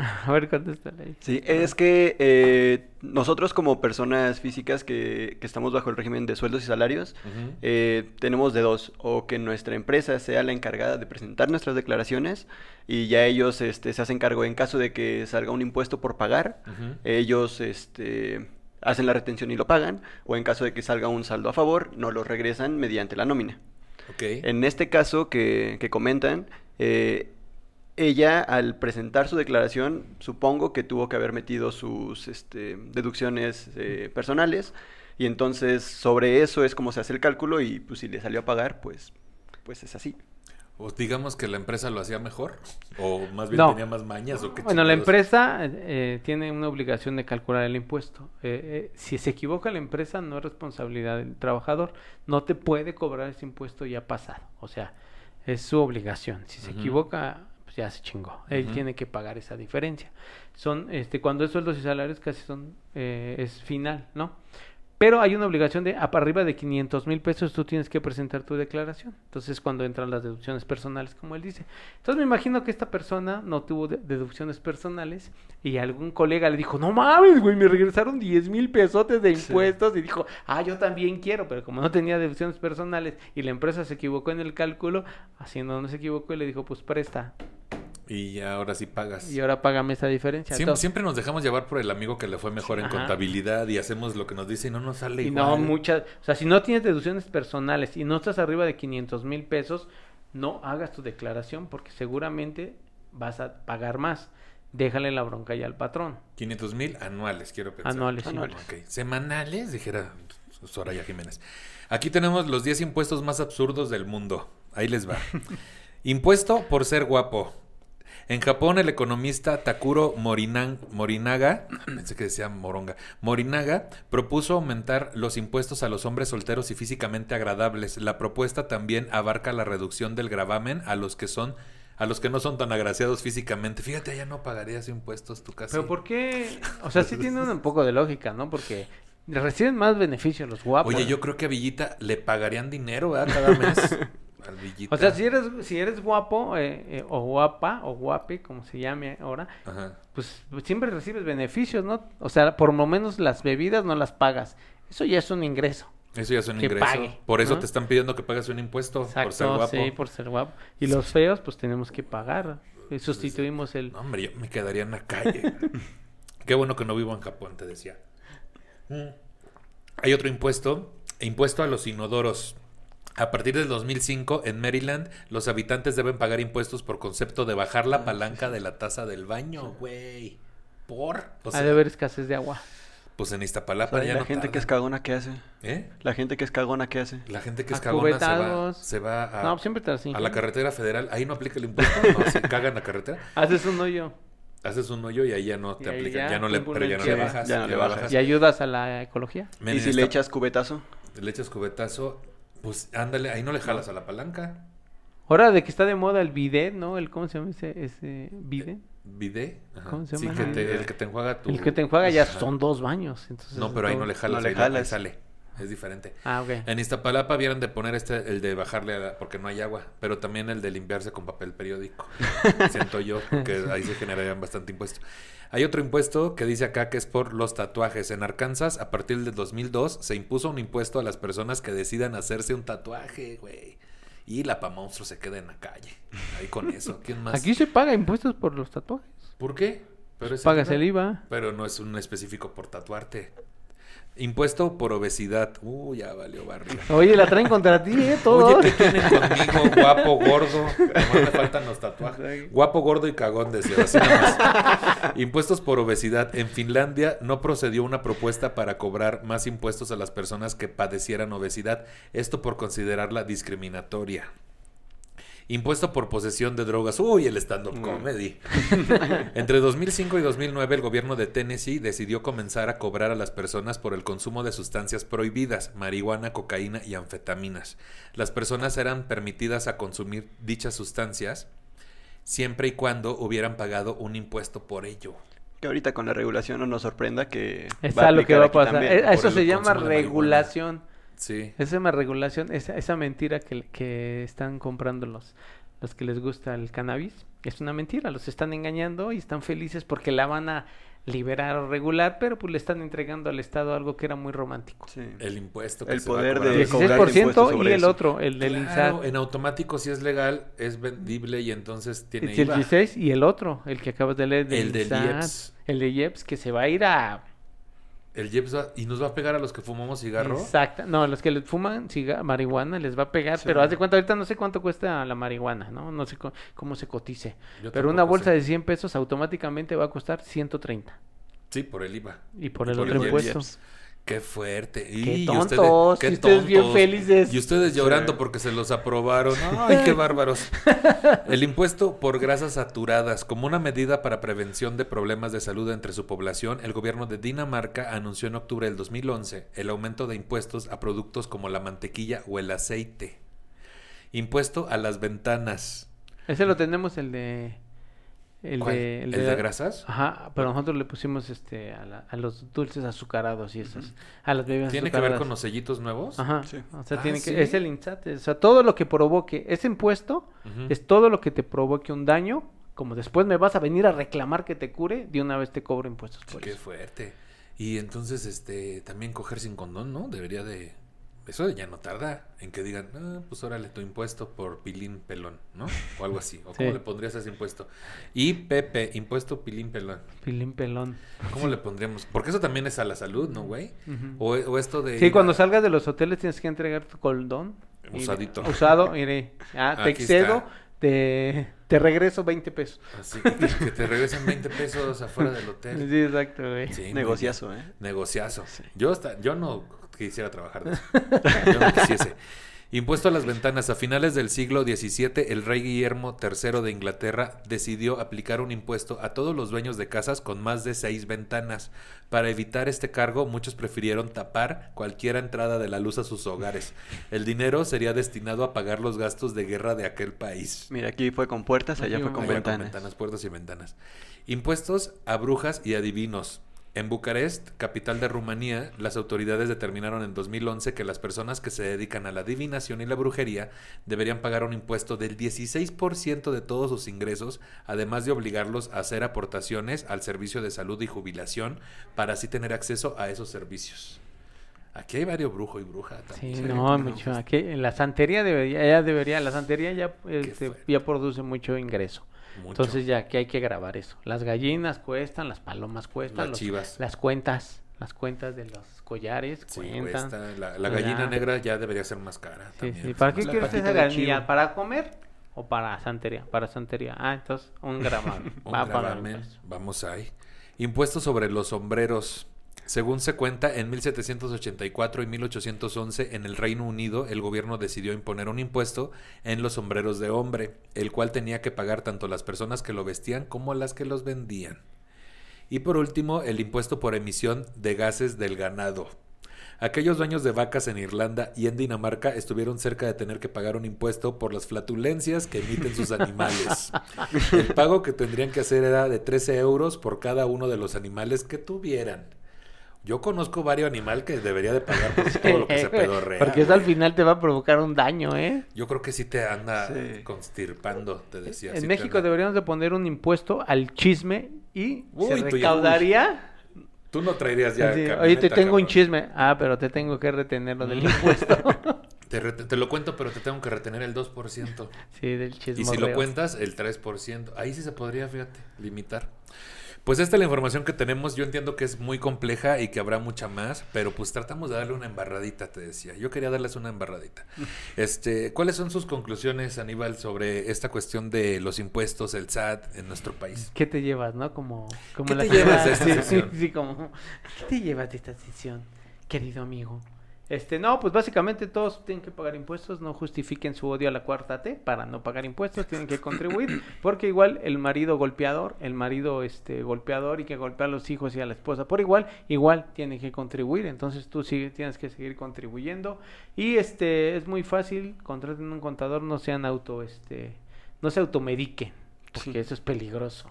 A ver, contéstale. Sí, es que eh, nosotros como personas físicas que, que estamos bajo el régimen de sueldos y salarios, Ujú. eh, tenemos de dos, o que nuestra empresa sea la encargada de presentar nuestras declaraciones y ya ellos este, se hacen cargo en caso de que salga un impuesto por pagar, Ujú. ellos este, hacen la retención y lo pagan, o en caso de que salga un saldo a favor, no lo regresan mediante la nómina. Ok. En este caso que, que comentan, eh, ella al presentar su declaración, supongo que tuvo que haber metido sus este, deducciones eh, personales y entonces sobre eso es como se hace el cálculo y pues si le salió a pagar, pues, pues es así. O digamos que la empresa lo hacía mejor, o más bien No. tenía más mañas, o qué Bueno, la empresa eh, tiene una obligación de calcular el impuesto. Eh, eh, si se equivoca la empresa, no es responsabilidad del trabajador. No te puede cobrar ese impuesto ya pasado. O sea, Es su obligación. Si se equivoca, pues ya se chingó. Él tiene que pagar esa diferencia. Son, este, cuando es sueldos y salarios casi son, eh, es final, ¿no? Pero hay una obligación de, a- arriba de 500 mil pesos, tú tienes que presentar tu declaración. Entonces, cuando entran las deducciones personales, como él dice. Entonces, me imagino que esta persona no tuvo de- deducciones personales y algún colega le dijo, no mames, güey, me regresaron 10 mil pesotes de Sí. impuestos. Y dijo, ah, yo también quiero, pero como no tenía deducciones personales y la empresa se equivocó en el cálculo, Hacienda no se equivocó y le dijo, pues presta. Y ahora sí pagas. Y ahora págame esa diferencia. Siempre, siempre nos dejamos llevar por el amigo que le fue mejor en Ajá. contabilidad y hacemos lo que nos dice y no nos sale Y igual. no muchas, o sea, si no tienes deducciones personales y no estás arriba de 500 mil pesos, no hagas tu declaración porque seguramente vas a pagar más. Déjale la bronca ya al patrón. 500 mil anuales, quiero pensar. Anuales. Anuales. Ok. Semanales, dijera Soraya Jiménez. Aquí tenemos los 10 impuestos más absurdos del mundo. Ahí les va. Impuesto por ser guapo. En Japón, el economista Takuro Morinan- Morinaga, pensé que decía Moronga, Morinaga propuso aumentar los impuestos a los hombres solteros y físicamente agradables. La propuesta también abarca la reducción del gravamen a los que son a los que no son tan agraciados físicamente. Fíjate, ya no pagarías impuestos tu casa. Pero ¿por qué? O sea, sí tiene un poco de lógica, ¿no? Porque reciben más beneficios los guapos. Oye, yo creo que a Villita le pagarían dinero, ¿verdad? Cada mes. O sea, si eres, si eres guapo eh, eh, o guapa o guape, como se llame ahora, Ajá. pues siempre recibes beneficios, ¿no? O sea, por lo menos las bebidas no las pagas. Eso ya es un ingreso. Eso ya es un Que ingreso. pague, Por eso ¿no? te están pidiendo que pagues un impuesto Exacto, por ser guapo. sí, por ser guapo. Y los feos, pues tenemos que pagar. Y sustituimos el... No, hombre, yo me quedaría en la calle. Qué bueno que no vivo en Japón, te decía. Mm. Hay otro impuesto, impuesto a los inodoros. A partir del 2005, en Maryland, los habitantes deben pagar impuestos por concepto de bajar la palanca de la taza del baño, güey. ¿Por? O Ha sea, de haber escasez de agua. pues en O Iztapalapa sea, ya la no gente que es cagona, ¿qué hace? ¿Eh? La gente que es cagona, ¿qué hace? La gente que es A cagona se va, cubetados. se va a, no, siempre te a la ingenias. carretera federal. Ahí no aplica el impuesto, no, se caga en la carretera. Haces un hoyo Haces un hoyo y ahí ya no te ahí aplican. ya, Ya, no le, pero ya no le bajas. Ya no le bajas. y ayudas a la ecología. Men, ¿Y si le echas cubetazo? le echas cubetazo, pues ándale, ahí no le jalas a la palanca. Ahora de que está de moda el bidet, ¿no? El, ¿Cómo se llama ese, ese bidet? Bidé. Ajá. ¿Cómo se Sí, llama? que te- Bidé. el que te enjuaga tu... El que te enjuaga ya Ajá. son dos baños. Entonces No, pero ahí no le jalas, No le ahí, sale. Es diferente. Ah, ok. En Iztapalapa vieron de poner este, el de bajarle a la- porque no hay agua, pero también el de limpiarse con papel periódico. Siento yo, porque ahí se generarían bastante impuestos. Hay otro impuesto que dice acá que es por los tatuajes. En Arkansas, a partir del 2002, se impuso un impuesto a las personas que decidan hacerse un tatuaje, güey. Y la pa monstruo se queda en la calle. Ahí con eso. ¿Quién más? Aquí se paga impuestos por los tatuajes. ¿Por qué? Pero es Pagas el IVA. Pero no es un específico por tatuarte. Impuesto por obesidad. Uh, ya valió barrio. Oye, la traen contra ti, ¿eh? Todo. Oye, ¿qué tienen conmigo? Guapo, gordo. Nomás me faltan los tatuajes. Guapo, gordo y cagón, decía. Así nomás. Impuestos por obesidad. En Finlandia no procedió una propuesta para cobrar más impuestos a las personas que padecieran obesidad. Esto por considerarla discriminatoria. Impuesto por posesión de drogas. Uy, el stand-up comedy. Entre 2005 y 2009, el gobierno de Tennessee decidió comenzar a cobrar a las personas por el consumo de sustancias prohibidas, marihuana, cocaína y anfetaminas. Las personas eran permitidas a consumir dichas sustancias siempre y cuando hubieran pagado un impuesto por ello. Que ahorita con la regulación no nos sorprenda que... Es va a lo que va a pasar. Eh, Eso se llama regulación. Sí. Esa llama regulación, esa, esa mentira que, que están comprando los, los que les gusta el cannabis. Es una mentira, los están engañando y están felices porque la van a liberar o regular, pero pues le están entregando al Estado algo que era muy romántico. Sí. El impuesto que El se va a poder de cobrar 16% impuestos y sobre el eso. otro, el del Claro, INSAT. en automático si es legal, es vendible y entonces tiene Es el IVA. 16 y el otro, el que acabas de leer. del El del IEPS. El de IEPS que se va a ir a... El Jeps va- y nos va a pegar a los que fumamos cigarro. Exacto. No, los que les fuman marihuana les va a pegar, Sí. pero haz de cuenta, ahorita no sé cuánto cuesta la marihuana, ¿no? No sé cómo se cotice. Yo Pero una bolsa sé. de 100 pesos automáticamente va a costar 130. Sí, por el IVA. Y por Y el por otro el impuesto. IEPS. Qué fuerte. Qué Y tontos, ustedes, y ustedes bien felices. Y ustedes llorando Sí. porque se los aprobaron. Ay, qué bárbaros. El impuesto por grasas saturadas. Como una medida para prevención de problemas de salud entre su población, el gobierno de Dinamarca anunció en octubre del 2011 el aumento de impuestos a productos como la mantequilla o el aceite. Impuesto a las ventanas. Ese lo tenemos el de... El ¿Cuál? de, ¿El de grasas? Ajá, pero nosotros le pusimos este a, la- a los dulces azucarados y esas. A las bebidas ¿Tiene que ver con los sellitos nuevos? Ajá. Sí. O sea, Ah, tiene que, es el INSAT. O sea, todo lo que provoque ese impuesto es todo lo que te provoque un daño. Como después me vas a venir a reclamar que te cure, de una vez te cobro impuestos por Qué eso. fuerte. Y entonces, este, también coger sin condón, ¿no? Debería de... Eso ya no tarda en que digan, ah, pues órale tu impuesto por pilín pelón, ¿no? O algo así. ¿O cómo le pondrías ese impuesto? IPP, impuesto pilín pelón. Pilín pelón. ¿Cómo le pondríamos? Porque eso también es a la salud, ¿no, güey? O, o esto de... Sí, cuando a- salgas de los hoteles tienes que entregar tu coldón. Usadito. Usado, mire. Ah, te Aquí excedo, está. te, te regreso 20 pesos. Así, que, que te regresen 20 pesos afuera del hotel. Sí, exacto, güey. Sí, Negociazo, ¿eh? Negociazo. Yo, hasta, yo no quisiera trabajar de eso. Yo no quisiese. Impuesto a las ventanas. A finales del siglo XVII, el rey Guillermo III de Inglaterra decidió aplicar un impuesto a todos los dueños de casas con más de seis ventanas. Para evitar este cargo, muchos prefirieron tapar cualquier entrada de la luz a sus hogares. El dinero sería destinado a pagar los gastos de guerra de aquel país. Mira, aquí fue con puertas, allá fue con Allá ventanas. puertas y ventanas. Impuestos a brujas y adivinos. En Bucarest, capital de Rumanía, las autoridades determinaron en 2011 que las personas que se dedican a la adivinación y la brujería deberían pagar un impuesto del 16% de todos sus ingresos, además de obligarlos a hacer aportaciones al servicio de salud y jubilación para así tener acceso a esos servicios. Aquí hay varios brujo y bruja Sí, no, mucho. Aquí, en la santería debería, ya debería, la santería ya, este, ya produce mucho ingreso. Mucho. Entonces ya que hay que grabar eso. Las gallinas cuestan, las palomas cuestan, Las los- chivas. las cuentas, las cuentas de los collares Sí, cuentan. cuesta. La, la Ya. gallina negra ya debería ser más cara. Sí, también. sí. ¿Para qué quieres esa gallina? ¿Para comer o para santería? Para santería. Ah, entonces un gramamen. Un Va gravamen. Vamos ahí. Impuestos sobre los sombreros. Según se cuenta, en 1784 y 1811 en el Reino Unido el gobierno decidió imponer un impuesto en los sombreros de hombre, el cual tenía que pagar tanto las personas que lo vestían como las que los vendían. Y por último, el impuesto por emisión de gases del ganado. Aquellos dueños de vacas en Irlanda y en Dinamarca estuvieron cerca de tener que pagar un impuesto por las flatulencias que emiten sus animales. El pago que tendrían que hacer era de 13 euros por cada uno de los animales que tuvieran. Yo conozco varios animales que debería de pagar por todo lo que se pedorrea. Porque eso al final te va a provocar un daño, ¿eh? Yo creo que sí te anda Sí. constirpando, te decía. en sí México anda- deberíamos de poner un impuesto al chisme y Uy, se tú ya- recaudaría. Tú no traerías ya así, Oye, te tengo un chisme. Ah, pero te tengo que retenerlo del impuesto. Te, te lo cuento, pero te tengo que retener el 2%. sí, del chisme. Y si lo cuentas, el 3%. Ahí sí se podría, fíjate, limitar. Pues esta es la información que tenemos. Yo entiendo que es muy compleja y que habrá mucha más, pero pues tratamos de darle una embarradita, te decía. Yo quería darles una embarradita. Este, ¿cuáles son sus conclusiones, Aníbal, sobre esta cuestión de los impuestos, el SAT en nuestro país? ¿Qué te llevas, no? Como, como ¿Qué la te llevas de esta? Sí, como, ¿qué te llevas de esta sesión, querido amigo? Este, no, pues básicamente todos tienen que pagar impuestos, no justifiquen su odio a la cuarta T para no pagar impuestos, tienen que contribuir, porque igual el marido golpeador, el marido este golpeador y que golpea a los hijos y a la esposa por igual, igual tiene que contribuir, entonces tú sigue, tienes que seguir contribuyendo y este es muy fácil, contraten un contador, no sean auto este no se automediquen, porque Sí. eso es peligroso.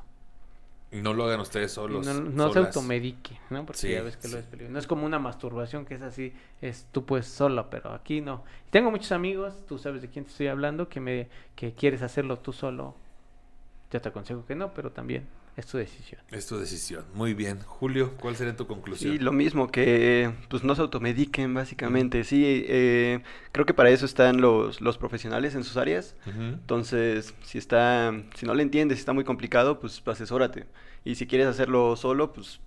No lo hagan ustedes solos. no no se automedique, ¿no? Porque Sí, ya ves que lo es peligroso. No es como una masturbación que es así, es tú pues solo, pero aquí no. Tengo muchos amigos, tú sabes de quién te estoy hablando, que me que quieres hacerlo tú solo. Yo te aconsejo que no, pero también es tu decisión. Es tu decisión. Muy bien. Julio, ¿cuál sería tu conclusión? Sí, lo mismo, que pues no se automediquen básicamente. Sí, eh, creo que para eso están los, los profesionales en sus áreas. Entonces, si está, si no le entiendes, si está muy complicado, pues asesórate. Y si quieres hacerlo solo, pues,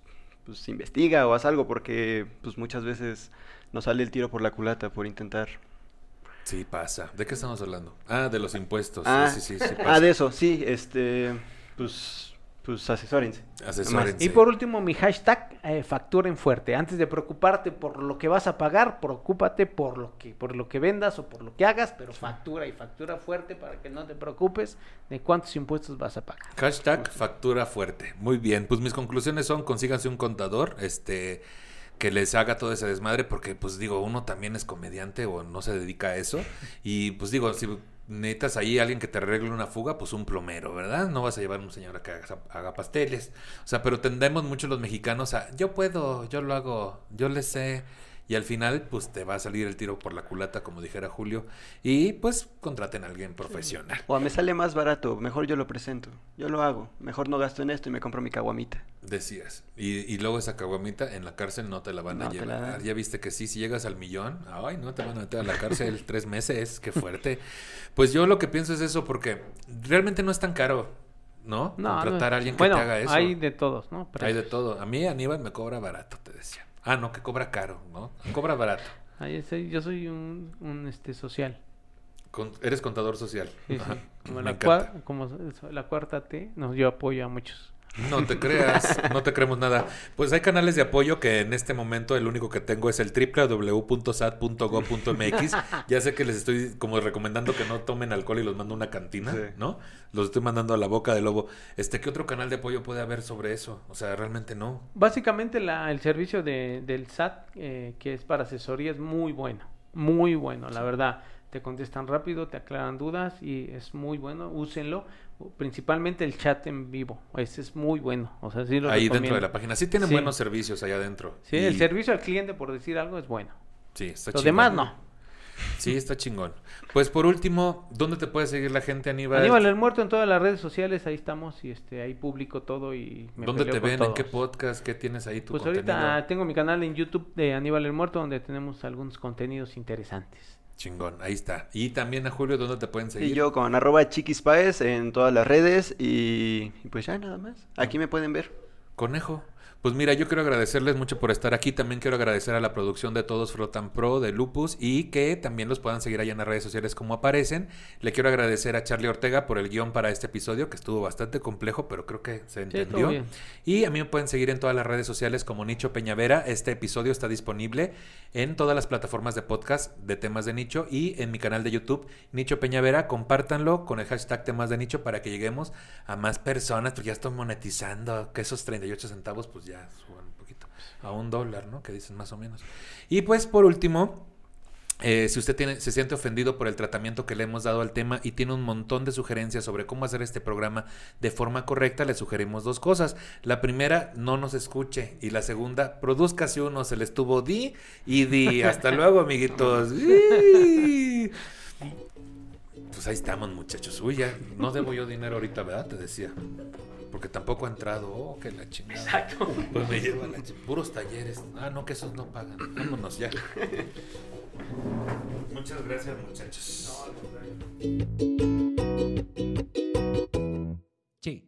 pues investiga o haz algo, porque pues muchas veces nos sale el tiro por la culata por intentar. Sí, pasa. ¿De qué estamos hablando? Ah, de los impuestos. Ah, sí, sí, sí, sí ah, pasa. de eso, sí, este, pues, pues asesórense. Asesórense. Y por último, mi hashtag, eh, facturen fuerte. Antes de preocuparte por lo que vas a pagar, preocúpate por lo que, por lo que vendas o por lo que hagas, pero factura y factura fuerte para que no te preocupes de cuántos impuestos vas a pagar. Hashtag factura fuerte. Muy bien. Pues mis conclusiones son consíganse un contador, este que les haga todo ese desmadre, porque pues digo, uno también es comediante o no se dedica a eso. Y pues digo, si necesitas ahí alguien que te arregle una fuga, pues un plomero, ¿verdad? No vas a llevar a un señor a que haga, pasteles. O sea, pero tendemos mucho los mexicanos a, yo puedo, yo lo hago, yo le sé. Y al final, pues te va a salir el tiro por la culata, como dijera Julio. Y pues contraten a alguien profesional. O me sale más barato, mejor yo lo presento. Yo lo hago. Mejor no gasto en esto y me compro mi caguamita. Decías. Y, y luego esa caguamita en la cárcel no te la van a No llevar. dan. Ya viste que sí, si llegas al millón, ay, no te van a meter a la cárcel tres meses, qué fuerte. Pues yo lo que pienso es eso, porque realmente no es tan caro, ¿no? No, Contratar no. a alguien que bueno, te haga eso. hay de todos, ¿no? Hay de todo. A mí Aníbal me cobra barato, te decía. Ah, no, que cobra caro, ¿no? Cobra barato. Ahí soy- yo soy un, un, este social. Con- eres contador social. Sí. Como, Me la encanta. como la cuarta T, no, yo apoyo a muchos. No te creas, no te creemos nada. Pues hay canales de apoyo que en este momento el único que tengo es el www.sat.gov.mx. Ya sé que les estoy como recomendando que no tomen alcohol y los mando a una cantina, Sí. ¿no? Los estoy mandando a la boca del lobo. Este, ¿qué otro canal de apoyo puede haber sobre eso? O sea, realmente no. Básicamente la, el servicio de, del SAT, eh, que es para asesoría, es muy bueno. Muy bueno, la verdad. Te contestan rápido, te aclaran dudas y es muy bueno. Úsenlo. Principalmente el chat en vivo. Ese es muy bueno. O sea, sí lo Ahí dentro de la página. Sí tienen Sí. buenos servicios allá adentro. Sí, Y- el servicio al cliente, por decir algo, es bueno. Sí, está Los chingón. demás no. Sí, está chingón. Pues por último, ¿dónde te puede seguir la gente, Aníbal? Aníbal el Muerto en todas las redes sociales, ahí estamos y este ahí publico todo y me ¿Dónde te ven? ¿En qué podcast? ¿Qué tienes ahí tu Pues contenido? ahorita tengo mi canal en YouTube de Aníbal el Muerto donde tenemos algunos contenidos interesantes. Chingón, ahí está. Y también a Julio, ¿dónde te pueden seguir? Y yo con arroba chiquispaes en todas las redes y, y pues ya nada más. Aquí me pueden ver. Conejo. Pues mira, yo quiero agradecerles mucho por estar aquí. También quiero agradecer a la producción de Todos Frotan Pro de Lupus y que también los puedan seguir allá en las redes sociales como aparecen. Le quiero agradecer a Charlie Ortega por el guion para este episodio que estuvo bastante complejo, pero creo que se entendió. y a mí me pueden seguir en todas las redes sociales como Nicho Peñavera. Este episodio está disponible en todas las plataformas de podcast de temas de nicho y en mi canal de YouTube Nicho Peñavera. Compártanlo con el hashtag temas de nicho para que lleguemos a más personas, porque ya estoy monetizando, que esos 38 centavos pues ya suban un poquito a un dólar, ¿no? Que dicen más o menos. Y pues por último, eh, si usted tiene, se siente ofendido por el tratamiento que le hemos dado al tema y tiene un montón de sugerencias sobre cómo hacer este programa de forma correcta, le sugerimos dos cosas. La primera, no nos escuche. Y la segunda, produzcase uno, se le estuvo di y di. Hasta luego, amiguitos. Pues ahí estamos, muchachos. Uy, ya no debo yo dinero ahorita, ¿verdad? Te decía. Porque tampoco ha entrado. Oh, que la chingada. Exacto. Pues me lleva la puros talleres. Ah, no, que esos no pagan. Vámonos ya. Muchas gracias, muchachos. Sí.